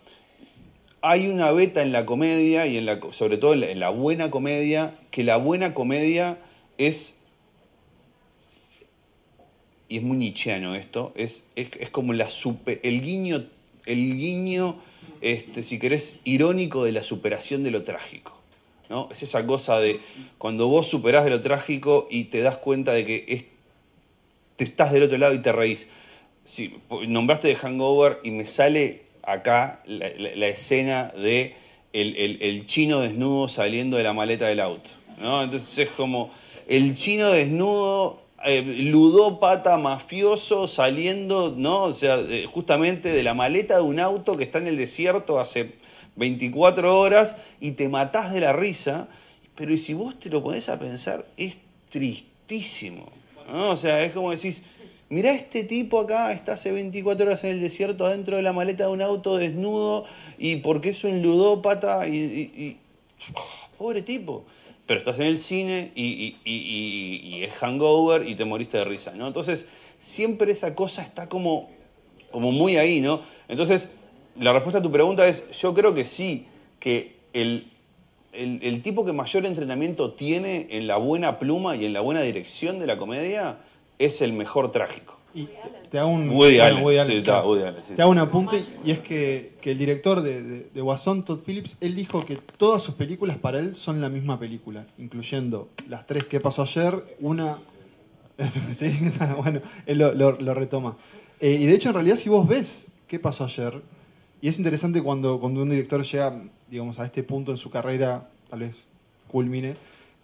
hay una beta en la comedia y en la, sobre todo en la, en la buena comedia, que la buena comedia es, y es muy nietzscheano esto, es, es, como la el guiño, el guiño, este, si querés, irónico de la superación de lo trágico. ¿No? Es esa cosa de cuando vos superás de lo trágico y te das cuenta de que te estás del otro lado y te reís. Sí, nombraste de Hangover y me sale acá la, escena de el, chino desnudo saliendo de la maleta del auto. Entonces es como el chino desnudo, eh, ludópata, mafioso, saliendo, ¿no? O sea, justamente de la maleta de un auto que está en el desierto hace 24 horas y te matás de la risa. Pero si vos te lo pones a pensar, es tristísimo. O sea, es como decís, mirá este tipo acá, está hace 24 horas en el desierto adentro de la maleta de un auto desnudo y porque es un ludópata y... pobre tipo. Pero estás en el cine y- y es hangover y te moriste de risa, ¿no? Entonces, siempre esa cosa está como, como muy ahí, ¿no? Entonces, la respuesta a tu pregunta es, yo creo que sí, que el, el, el tipo que mayor entrenamiento tiene en la buena pluma y en la buena dirección de la comedia es el mejor trágico. Te hago un, Woody bueno, Allen, Woody sí, Allen, está, claro. Woody Allen, sí, Te hago sí. un apunte y es que, que el director de, de, de Guasón, Todd Phillips, él dijo que todas sus películas para él son la misma película, incluyendo las tres que pasó ayer, una... bueno, él lo, lo- lo retoma. Eh, y de hecho, en realidad, si vos ves qué pasó ayer, y es interesante cuando, cuando un director llega, digamos, a este punto en su carrera, tal vez culmine,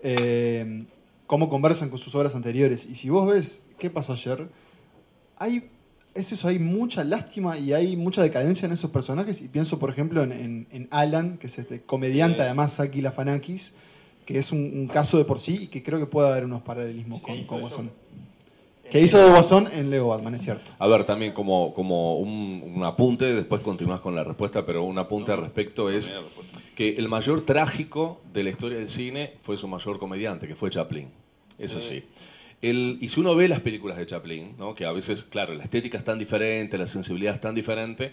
eh, cómo conversan con sus obras anteriores. Y si vos ves qué pasó ayer, hay, es eso, hay mucha lástima y hay mucha decadencia en esos personajes. Y pienso, por ejemplo, en, en- en Alan, que es este comediante, además, Saki Lafanakis, que es un, un caso de por sí y que creo que puede haber unos paralelismos con, con Guasón. Que hizo de Guasón en Lego Batman, es cierto. A ver, también como, como un, un apunte, después continúas con la respuesta, pero un apunte al respecto es que el mayor trágico de la historia del cine fue su mayor comediante, que fue Chaplin. Es así. El- y si uno ve las películas de Chaplin, ¿no? que a veces, claro, la estética es tan diferente, la sensibilidad es tan diferente,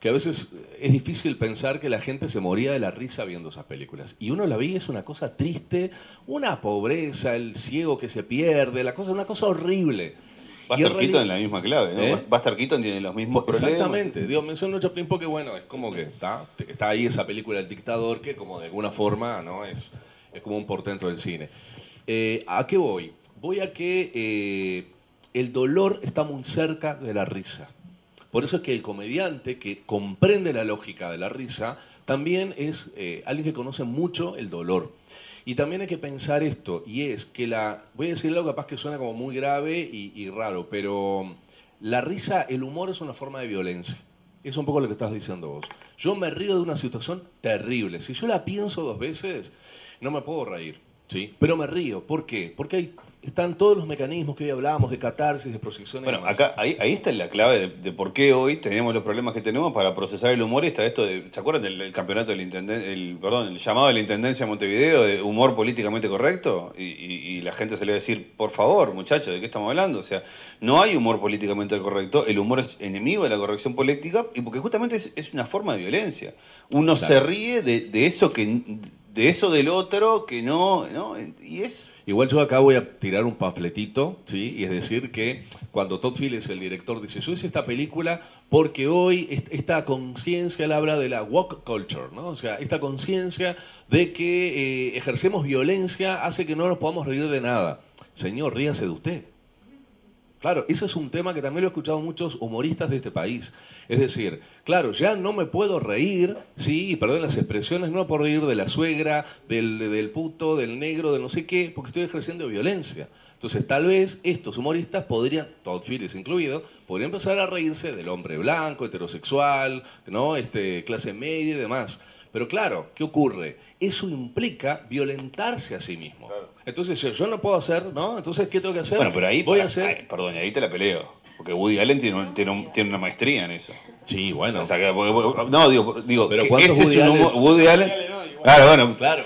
que a veces es difícil pensar que la gente se moría de la risa viendo esas películas. Y uno la ve y es una cosa triste, una pobreza, el ciego que se pierde, la cosa, una cosa horrible. Buster realidad- Keaton en la misma clave, ¿no? ¿Eh? Buster Keaton tiene los mismos problemas. Exactamente. Digo, menciono Chaplin porque, bueno, es como que está, está ahí esa película El Dictador que, como de alguna forma, ¿no? Es, es como un portento del cine. Eh, ¿A qué voy? Voy a que eh, el dolor está muy cerca de la risa. Por eso es que el comediante que comprende la lógica de la risa también es eh, alguien que conoce mucho el dolor. Y también hay que pensar esto, y es que la, voy a decir algo capaz que suena como muy grave y, raro, pero la risa, el humor es una forma de violencia. Es un poco lo que estás diciendo vos. Yo me río de una situación terrible. Si yo la pienso dos veces, no me puedo reír, ¿sí? Pero me río. ¿Por qué? Porque hay, están todos los mecanismos que hoy hablábamos de catarsis, de proyección Bueno, acá, ahí, ahí está la clave de, de por qué hoy tenemos los problemas que tenemos para procesar el humor. y Está esto de, ¿se acuerdan del, campeonato del el, perdón, el llamado de la Intendencia de Montevideo de humor políticamente correcto? Y, y- y la gente se le va a decir, por favor, muchachos, ¿de qué estamos hablando? O sea, no hay humor políticamente correcto, el humor es enemigo de la corrección política y porque justamente es, es una forma de violencia. Uno se ríe de, de eso que de eso del otro que no, ¿no? Y es Igual yo acá voy a tirar un panfletito, ¿sí? Y es decir que cuando Todd Phillips, el director, dice, yo hice esta película porque hoy est- esta conciencia, él habla de la woke culture, ¿no? O sea, esta conciencia de que eh, ejercemos violencia hace que no nos podamos reír de nada. Señor, ríase de usted. Claro, ese es un tema que también lo he escuchado muchos humoristas de este país. Es decir, claro, ya no me puedo reír, sí, perdón las expresiones, no puedo reír de la suegra, del, del puto, del negro, de no sé qué, porque estoy ejerciendo violencia. Entonces, tal vez estos humoristas podrían, Todd Phillips incluido, podrían empezar a reírse del hombre blanco, heterosexual, ¿no? este, clase media y demás. Pero claro, ¿qué ocurre? Eso implica violentarse a sí mismo. Entonces, yo, yo no puedo hacer, ¿no? Entonces, ¿qué tengo que hacer? Bueno, pero ahí, voy a para- hacer... ay, perdón, ahí te la peleo. Porque Woody Allen tiene, un- tiene, un- tiene una maestría en eso. Sí, bueno. O sea, que- porque- no, digo, digo Pero que ¿cuántos ese es Woody un Allen? humor- Woody Allen. Claro, bueno. Claro.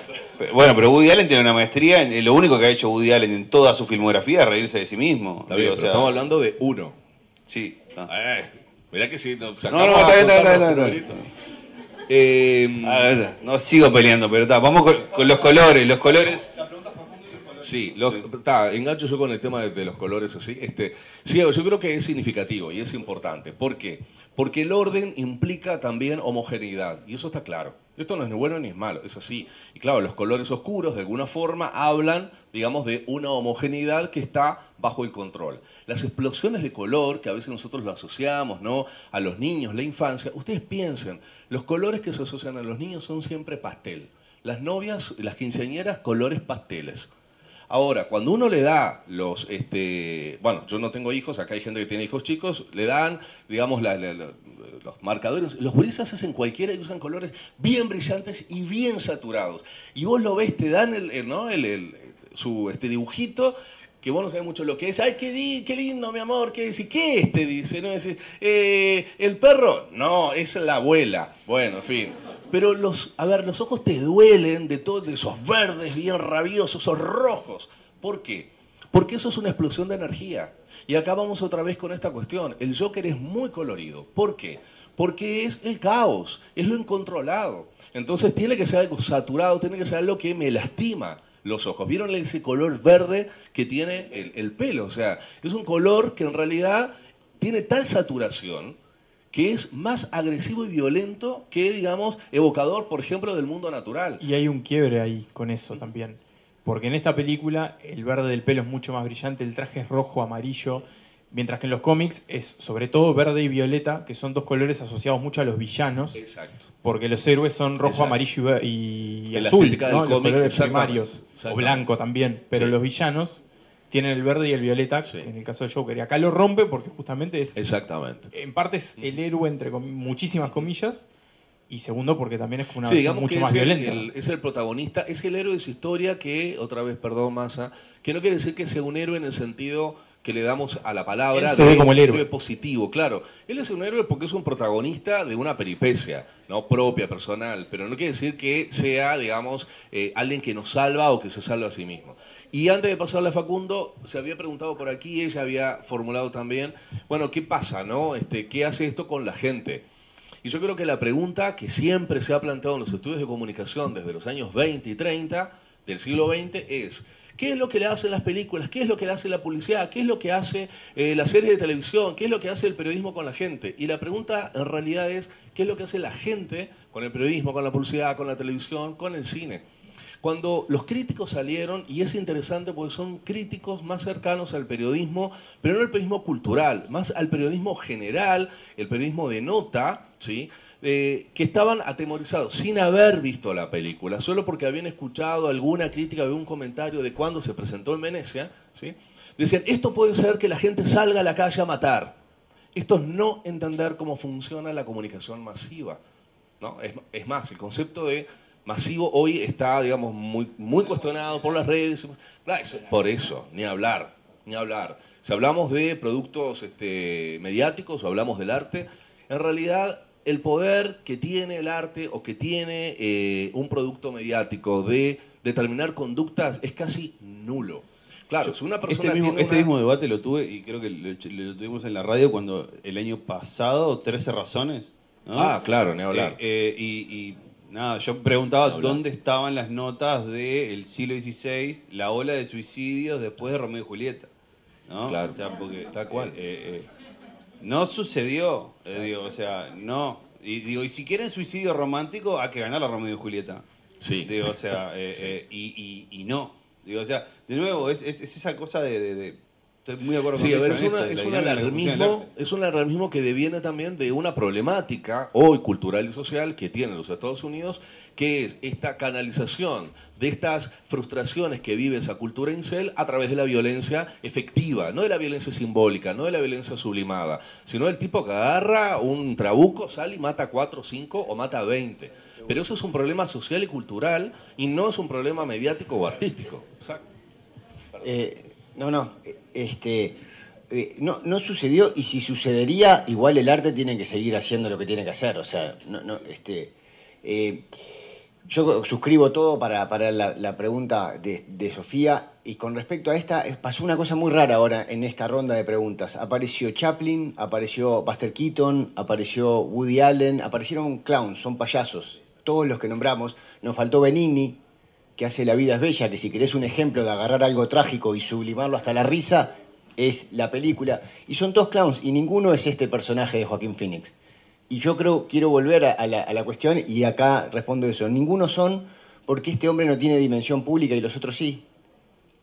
Bueno, pero Woody Allen tiene una maestría en, en lo único que ha hecho Woody Allen en toda su filmografía es reírse de sí mismo. Está bien, Digo, o pero sea, estamos hablando de uno. Sí. está. Eh, mirá que si nos No, no, está bien, está bien, está bien, está Eh, Ah, no sigo peleando, pero está. Vamos con, con los colores. Los colores. Sí, los- ta, engancho yo con el tema de, de los colores así. Este, sí, yo creo que es significativo y es importante. ¿Por qué? Porque el orden implica también homogeneidad y eso está claro. Esto no es ni bueno ni es malo, es así. Y claro, los colores oscuros de alguna forma hablan, digamos, de una homogeneidad que está bajo el control. Las explosiones de color, que a veces nosotros lo asociamos, ¿no? A los niños, la infancia, ustedes piensen, los colores que se asocian a los niños son siempre pastel. Las novias, las quinceañeras, colores pasteles. Ahora, cuando uno le da los, este, bueno, yo no tengo hijos, acá hay gente que tiene hijos chicos, le dan, digamos, la- la- los marcadores, los gurises hacen cualquiera y usan colores bien brillantes y bien saturados. Y vos lo ves, te dan el, ¿no? el, su este dibujito que vos no sabés mucho lo que es. Ay, qué, di- qué lindo, mi amor, ¿qué dice? ¿Qué es? Te dice, ¿no? Dice, "Eh, ¿El perro? No, es la abuela. Bueno, en fin. Pero los, a ver, los ojos te duelen de todos esos verdes bien rabiosos, esos rojos. ¿Por qué? Porque eso es una explosión de energía. Y acá vamos otra vez con esta cuestión. El Joker es muy colorido. ¿Por qué? Porque es el caos, es lo incontrolado. Entonces tiene que ser algo saturado, tiene que ser algo que me lastima los ojos. ¿Vieron ese color verde que tiene el, el pelo? O sea, es un color que en realidad tiene tal saturación que es más agresivo y violento que, digamos, evocador, por ejemplo, del mundo natural. Y hay un quiebre ahí con eso también. Porque en esta película el verde del pelo es mucho más brillante, el traje es rojo, amarillo, mientras que en los cómics es sobre todo verde y violeta, que son dos colores asociados mucho a los villanos. Exacto. Porque los héroes son rojo, Exacto. amarillo y y, azul, ¿no? los cómic, colores primarios, o blanco también. Pero Sí. los villanos tienen el verde y el violeta, en el caso de Joker. Y acá lo rompe porque justamente es... Exactamente. En parte es el héroe, entre comi- muchísimas comillas, y segundo porque también es como una Sí, versión mucho más violenta. el- es el protagonista, es el héroe de su historia que, otra vez, perdón, Massa, que no quiere decir que sea un héroe en el sentido que le damos a la palabra Él se de ve como el un héroe. positivo, claro. Él es un héroe porque es un protagonista de una peripecia, no propia, personal, pero no quiere decir que sea, digamos, eh, alguien que nos salva o que se salva a sí mismo. Y antes de pasarle a Facundo, se había preguntado por aquí, ella había formulado también, bueno, ¿qué pasa, no? Este, ¿Qué hace esto con la gente? Y yo creo que la pregunta que siempre se ha planteado en los estudios de comunicación desde los años 20 y 30 del siglo XX es, ¿qué es lo que le hacen las películas? ¿Qué es lo que le hace la publicidad? ¿Qué es lo que hace eh, la serie de televisión? ¿Qué es lo que hace el periodismo con la gente? Y la pregunta en realidad es, ¿qué es lo que hace la gente con el periodismo, con la publicidad, con la televisión, con el cine? Cuando los críticos salieron, y es interesante porque son críticos más cercanos al periodismo, pero no al periodismo cultural, más al periodismo general, el periodismo de nota, ¿sí? Eh, que estaban atemorizados sin haber visto la película, solo porque habían escuchado alguna crítica, algún comentario de cuando se presentó en Venecia, ¿sí? decían, esto puede ser que la gente salga a la calle a matar. Esto es no entender cómo funciona la comunicación masiva. ¿no? Es, es más, el concepto de masivo hoy está, digamos, muy, muy cuestionado por las redes. Claro, eso- Por eso, ni hablar, ni hablar. Si hablamos de productos este, mediáticos o hablamos del arte, en realidad el poder que tiene el arte o que tiene eh, un producto mediático de determinar conductas es casi nulo. Claro, si una persona Este mismo, tiene este una- mismo debate lo tuve y creo que lo, lo tuvimos en la radio cuando el año pasado, 13 razones. ¿no? Ah, claro, ni hablar. Eh, eh, y, y nada, yo preguntaba dónde estaban las notas del siglo XVI, la ola de suicidios después de Romeo y Julieta. ¿no? Claro. O sea, porque, Tal cual. no sucedió, eh, digo, o sea, no. Y digo, y si quieren suicidio romántico, hay que ganar a Romeo y Julieta. Sí. Digo, o sea, eh, Sí. eh, y, y- y no. Digo, o sea, de nuevo, es, es- es esa cosa de, de- de- Estoy muy de acuerdo con Sí, a ver, es, una- esto, es la un alarmismo, es un alarmismo que deviene también de una problemática hoy cultural y social que tienen los Estados Unidos, que es esta canalización de estas frustraciones que vive esa cultura incel a través de la violencia efectiva, no de la violencia simbólica, no de la violencia sublimada, sino del tipo que agarra un trabuco, sale y mata a cuatro, cinco o mata a 20. Pero eso es un problema social y cultural y no es un problema mediático o artístico. Exacto. Eh, no, no, eh, este, eh, no, no sucedió y si sucedería, igual el arte tiene que seguir haciendo lo que tiene que hacer. O sea, no, no, este, eh, yo suscribo todo para, para la, pregunta de, de Sofía y con respecto a esta, eh, pasó una cosa muy rara ahora en esta ronda de preguntas. Apareció Chaplin, apareció Buster Keaton, apareció Woody Allen, aparecieron clowns, son payasos, todos los que nombramos. Nos faltó Benigni, que hace La vida es bella, que si querés un ejemplo de agarrar algo trágico y sublimarlo hasta la risa, es la película. Y son todos clowns y ninguno es este personaje de Joaquín Phoenix. Y yo creo, quiero volver a, a la, a la cuestión y acá respondo eso. Ninguno son porque este hombre no tiene dimensión pública y los otros sí.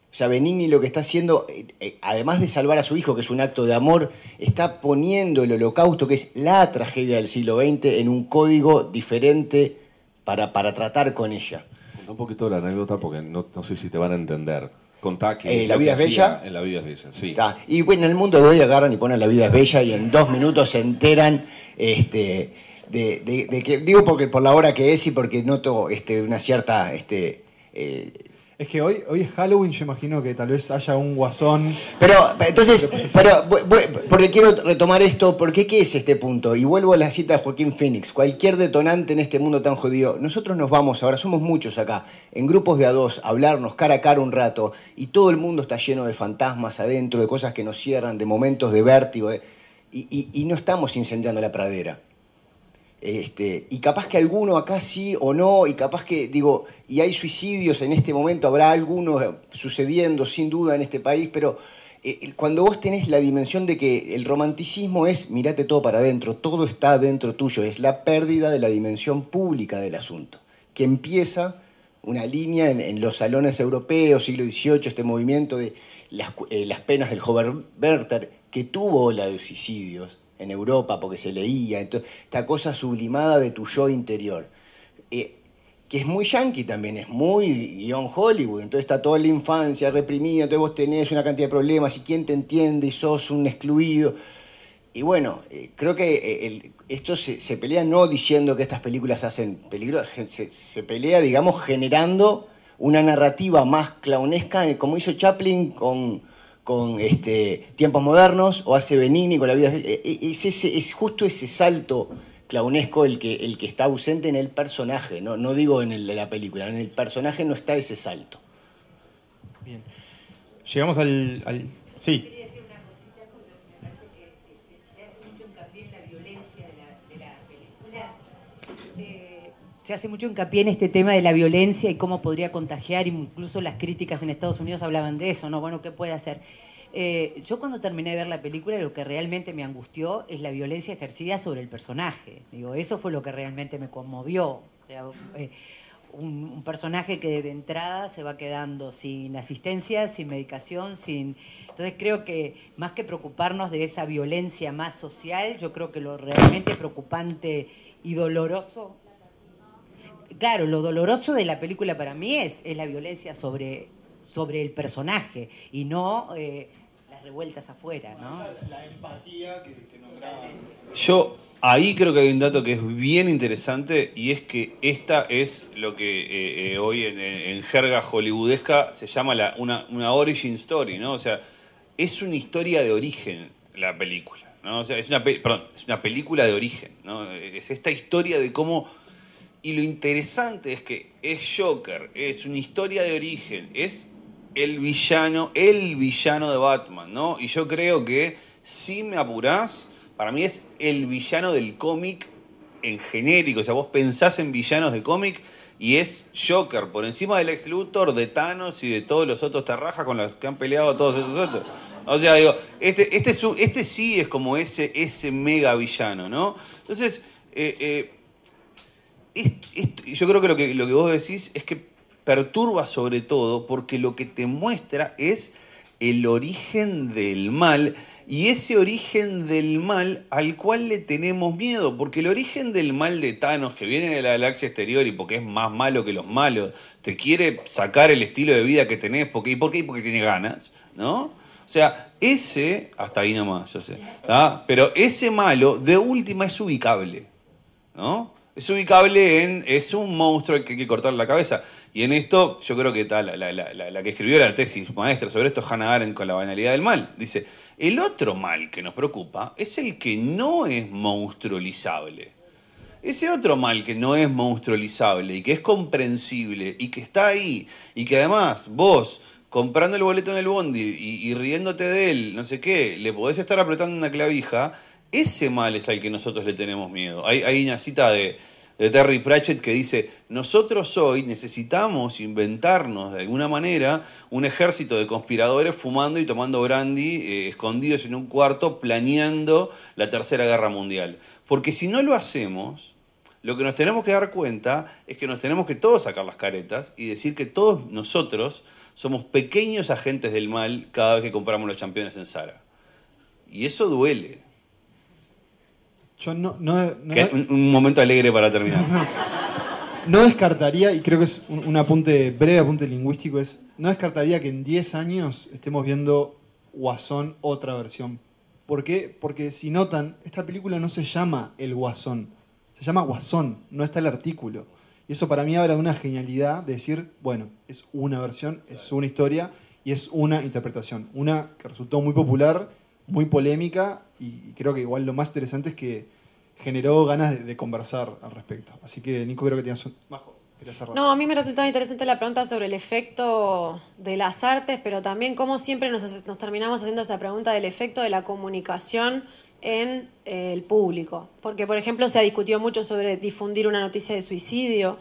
O sea, Benigni lo que está haciendo, eh, eh, además de salvar a su hijo, que es un acto de amor, está poniendo el holocausto, que es la tragedia del siglo XX, en un código diferente para, para tratar con ella. Un poquito de la anécdota porque no, no sé si te van a entender. Contá que Eh, ¿La vida que es bella? En La vida es bella, sí. Está. Y bueno, en el mundo de hoy agarran y ponen La vida es bella y en dos minutos se enteran este, de, de- de que, digo porque por la hora que es y porque noto este, una cierta... Este, eh, Es que hoy, hoy es Halloween, yo imagino que tal vez haya un guasón. Pero, entonces, pero, porque quiero retomar esto, porque ¿qué es este punto? Y vuelvo a la cita de Joaquín Phoenix. Cualquier detonante en este mundo tan jodido, nosotros nos vamos, ahora somos muchos acá, en grupos de a dos, a hablarnos cara a cara un rato, y todo el mundo está lleno de fantasmas adentro, de cosas que nos cierran, de momentos de vértigo, de- y, y- y no estamos incendiando la pradera. Este, y capaz que alguno acá sí o no, y capaz que, digo, y hay suicidios en este momento, habrá algunos sucediendo sin duda en este país, pero eh, cuando vos tenés la dimensión de que el romanticismo es mirate todo para adentro, todo está dentro tuyo, es la pérdida de la dimensión pública del asunto, que empieza una línea en, los salones europeos, siglo XVIII, este movimiento de las, eh, las penas del joven Werther, que tuvo ola de suicidios en Europa porque se leía, entonces, esta cosa sublimada de tu yo interior. Eh, que es muy yankee también, es muy guion Hollywood, entonces está toda la infancia reprimida, entonces vos tenés una cantidad de problemas y quién te entiende y sos un excluido. Y bueno, eh, creo que eh, esto se, pelea no diciendo que estas películas hacen peligro, se, se pelea, digamos, generando una narrativa más clownesca, como hizo Chaplin con, con este, Tiempos Modernos, o hace Benigni con La vida. eh, eh, Es, ese- es justo ese salto clownesco el que, el que está ausente en el personaje, no, no digo en el la película, en el personaje no está ese salto. Llegamos al. al- sí. Se hace mucho hincapié en este tema de la violencia y cómo podría contagiar, incluso las críticas en Estados Unidos hablaban de eso, ¿no? Bueno, ¿qué puede hacer? Eh, yo cuando terminé de ver la película lo que realmente me angustió es la violencia ejercida sobre el personaje. Digo, eso fue lo que realmente me conmovió. Eh, un, un personaje que de entrada se va quedando sin asistencia, sin medicación, sin... Entonces creo que más que preocuparnos de esa violencia más social, yo creo que lo realmente preocupante y doloroso... Claro, lo doloroso de la película para mí es, es la violencia sobre, sobre el personaje y no eh, las revueltas afuera, ¿no? La empatía que, nombraba. Yo ahí creo que hay un dato que es bien interesante y es que esta es lo que eh, eh, hoy en, jerga hollywoodesca se llama la- una, una origin story, ¿no? O sea, es una historia de origen la película, ¿no? O sea, es una, pe- perdón, es una película de origen, ¿no? Es esta historia de cómo... Y lo interesante es que es Joker, es una historia de origen, es el villano, el villano de Batman, ¿no? Y yo creo que, si me apurás, para mí es el villano del cómic en genérico. O sea, vos pensás en villanos de cómic y es Joker, por encima del ex Luthor, de Thanos y de todos los otros terrajas con los que han peleado todos esos otros. O sea, digo, este, este, este sí es como ese, ese mega villano, ¿no? Entonces, eh, eh, yo creo que lo, que vos decís es que perturba sobre todo porque lo que te muestra es el origen del mal y ese origen del mal al cual le tenemos miedo, porque el origen del mal de Thanos que viene de la galaxia exterior y porque es más malo que los malos, te quiere sacar el estilo de vida que tenés, porque, ¿y por qué? Porque tiene ganas, ¿no? O sea, ese, hasta ahí nomás, yo sé, pero ese malo de última es ubicable, ¿no? Es ubicable en. Es un monstruo que hay que cortar la cabeza. Y en esto, yo creo que tal, la, la- que escribió la tesis maestra sobre esto, Hannah Arendt, con la banalidad del mal, dice: el otro mal que nos preocupa es el que no es monstrualizable. Ese otro mal que no es monstrualizable y que es comprensible y que está ahí y que además vos, comprando el boleto en el bondi y, y riéndote de él, no sé qué, le podés estar apretando una clavija, ese mal es al que nosotros le tenemos miedo. Hay, una cita de, Terry Pratchett que dice, nosotros hoy necesitamos inventarnos de alguna manera un ejército de conspiradores fumando y tomando brandy, eh, escondidos en un cuarto, planeando la Tercera Guerra Mundial. Porque si no lo hacemos, lo que nos tenemos que dar cuenta es que nos tenemos que todos sacar las caretas y decir que todos nosotros somos pequeños agentes del mal cada vez que compramos los campeones en Zara. Y eso duele. Yo no, no, no- Que- un, un momento alegre para terminar. no descartaría, y creo que es un, un apunte, breve apunte lingüístico, es, no descartaría que en 10 años estemos viendo Guasón otra versión. ¿Por qué? Porque si notan, esta película no se llama El Guasón, se llama Guasón, no está el artículo. Y eso para mí habla de una genialidad de decir, bueno, es una versión, es una historia y es una interpretación. Una que resultó muy popular, muy polémica y creo que igual lo más interesante es que generó ganas de, conversar al respecto. Así que Nico creo que tenías un... Majo, cerrar. No, a mí me resultaba interesante la pregunta sobre el efecto de las artes, pero también cómo siempre nos, nos terminamos haciendo esa pregunta del efecto de la comunicación en eh, el público. Porque, por ejemplo, se ha discutido mucho sobre difundir una noticia de suicidio,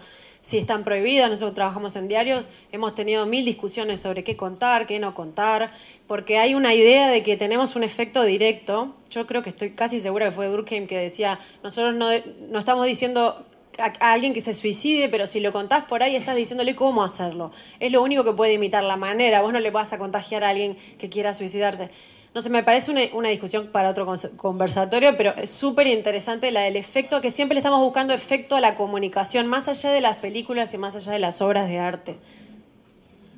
si están prohibidas. Nosotros trabajamos en diarios, hemos tenido mil discusiones sobre qué contar, qué no contar, porque hay una idea de que tenemos un efecto directo. Yo creo que estoy casi segura que fue Durkheim que decía, nosotros no, estamos diciendo a, a alguien que se suicide, pero si lo contás por ahí estás diciéndole cómo hacerlo. Es lo único que puede imitar la manera. Vos no le vas a contagiar a alguien que quiera suicidarse. No sé, me parece una, discusión para otro conversatorio, pero es súper interesante la del efecto, que siempre le estamos buscando efecto a la comunicación, más allá de las películas y más allá de las obras de arte.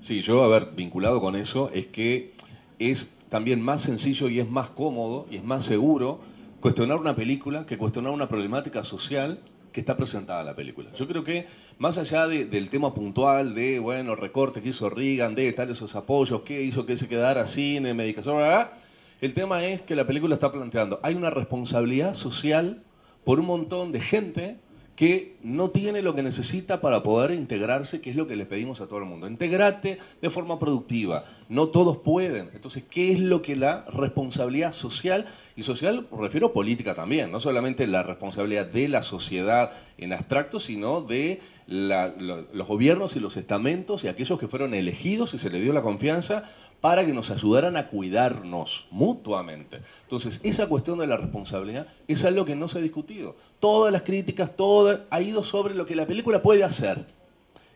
Sí, yo, a ver, vinculado con eso, es que es también más sencillo y es más cómodo y es más seguro cuestionar una película que cuestionar una problemática social que está presentada en la película. Yo creo que más allá de- del tema puntual de, bueno, recorte que hizo Reagan, de tal esos apoyos, qué hizo que se quedara cine, medicación, bla, bla, el tema es que la película está planteando, hay una responsabilidad social por un montón de gente que no tiene lo que necesita para poder integrarse, que es lo que le pedimos a todo el mundo. Integrate de forma productiva. No todos pueden. Entonces, ¿qué es lo que la responsabilidad social, y social refiero política también, no solamente la responsabilidad de la sociedad en abstracto, sino de los gobiernos y los estamentos y aquellos que fueron elegidos y se les dio la confianza para que nos ayudaran a cuidarnos mutuamente. Entonces, esa cuestión de la responsabilidad es algo que no se ha discutido. Todas las críticas, todo ha ido sobre lo que la película puede hacer.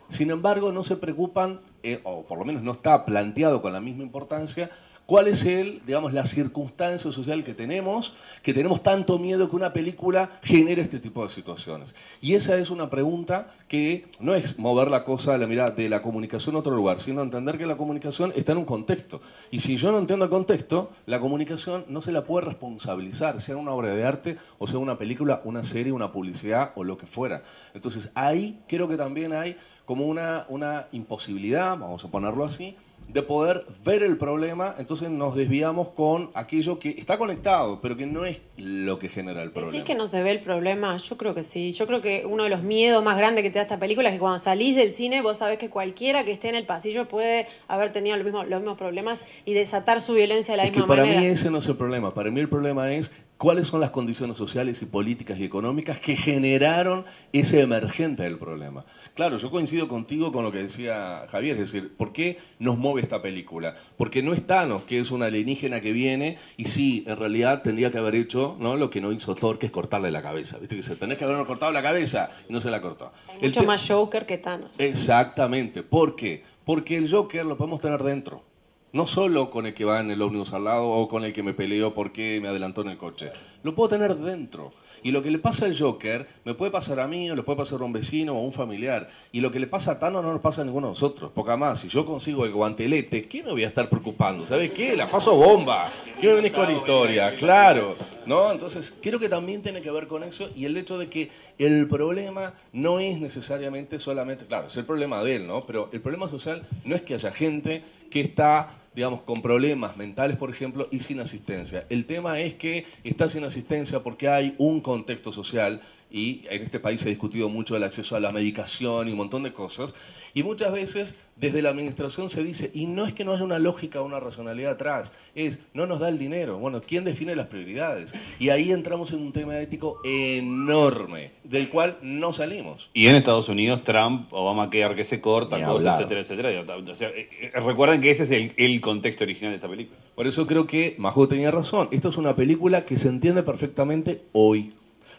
Sin embargo, no se preocupan, eh, o por lo menos no está planteado con la misma importancia, cuál es el, digamos, la circunstancia social que tenemos, que tenemos tanto miedo que una película genere este tipo de situaciones. Y esa es una pregunta que no es mover la cosa, la mirada de la comunicación a otro lugar, sino entender que la comunicación está en un contexto. Y si yo no entiendo el contexto, la comunicación no se la puede responsabilizar, sea una obra de arte o sea una película, una serie, una publicidad o lo que fuera. Entonces ahí creo que también hay como una, una imposibilidad, vamos a ponerlo así, de poder ver el problema, entonces nos desviamos con aquello que está conectado, pero que no es lo que genera el problema. ¿Decís que no se ve el problema? Yo creo que sí. Yo creo que uno de los miedos más grandes que te da esta película es que cuando salís del cine vos sabés que cualquiera que esté en el pasillo puede haber tenido los mismos, los mismos problemas y desatar su violencia de la Es que misma para manera. mí ese no es el problema. Para mí el problema es cuáles son las condiciones sociales y políticas y económicas que generaron ese emergente del problema. Claro, yo coincido contigo con lo que decía Javier, es decir, ¿por qué nos mueve esta película? Porque no es Thanos, que es una alienígena que viene y sí, en realidad tendría que haber hecho ¿no? lo que no hizo Thor, que es cortarle la cabeza. ¿Viste? Que se tenés que haber cortado la cabeza y no se la cortó. El Mucho más Joker que Thanos. Exactamente. ¿Por qué? Porque el Joker lo podemos tener dentro. No solo con el que va en el ómnibus al lado o con el que me peleó porque me adelantó en el coche. Lo puedo tener dentro. Y lo que le pasa al Joker me puede pasar a mí o le puede pasar a un vecino o a un familiar. Y lo que le pasa a Thanos no nos pasa a ninguno de nosotros. Poca más, si yo consigo el guantelete, ¿qué me voy a estar preocupando? ¿Sabes qué? La paso bomba. ¿Qué me venís con la historia? Claro. ¿No? Entonces, creo que también tiene que ver con eso y el hecho de que el problema no es necesariamente solamente, claro, es el problema de él, ¿no? Pero el problema social no es que haya gente que está, digamos, con problemas mentales, por ejemplo, y sin asistencia. El tema es que está sin asistencia porque hay un contexto social y en este país se ha discutido mucho el acceso a la medicación y un montón de cosas. Y muchas veces desde la administración se dice, y no es que no haya una lógica o una racionalidad atrás, es, no nos da el dinero. Bueno, ¿quién define las prioridades? Y ahí entramos en un tema ético enorme, del cual no salimos. Y en Estados Unidos, Trump, Obama quedar que se corta, cosas, etcétera, etcétera. O sea, eh, eh, recuerden que ese es el, el contexto original de esta película. Por eso creo que Majo tenía razón. Esto es una película que se entiende perfectamente hoy.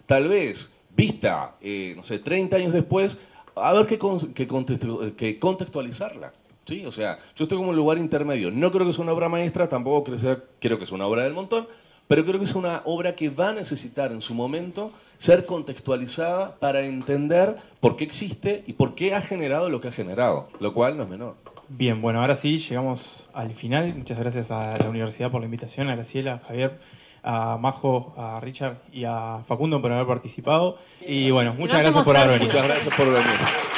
Tal vez, vista, eh, no sé, 30 años después, a ver qué, con- qué contextualizarla. ¿Sí? O sea, yo estoy como un lugar intermedio. No creo que sea una obra maestra, tampoco creo, sea- creo que es una obra del montón, pero creo que es una obra que va a necesitar en su momento ser contextualizada para entender por qué existe y por qué ha generado lo que ha generado, lo cual no es menor. Bien, bueno, ahora sí, llegamos al final. Muchas gracias a la universidad por la invitación, a Graciela, a Javier, a Majo, a Richard y a Facundo por haber participado. Y bueno, Si no muchas gracias por haber venido. Muchas gracias por venir.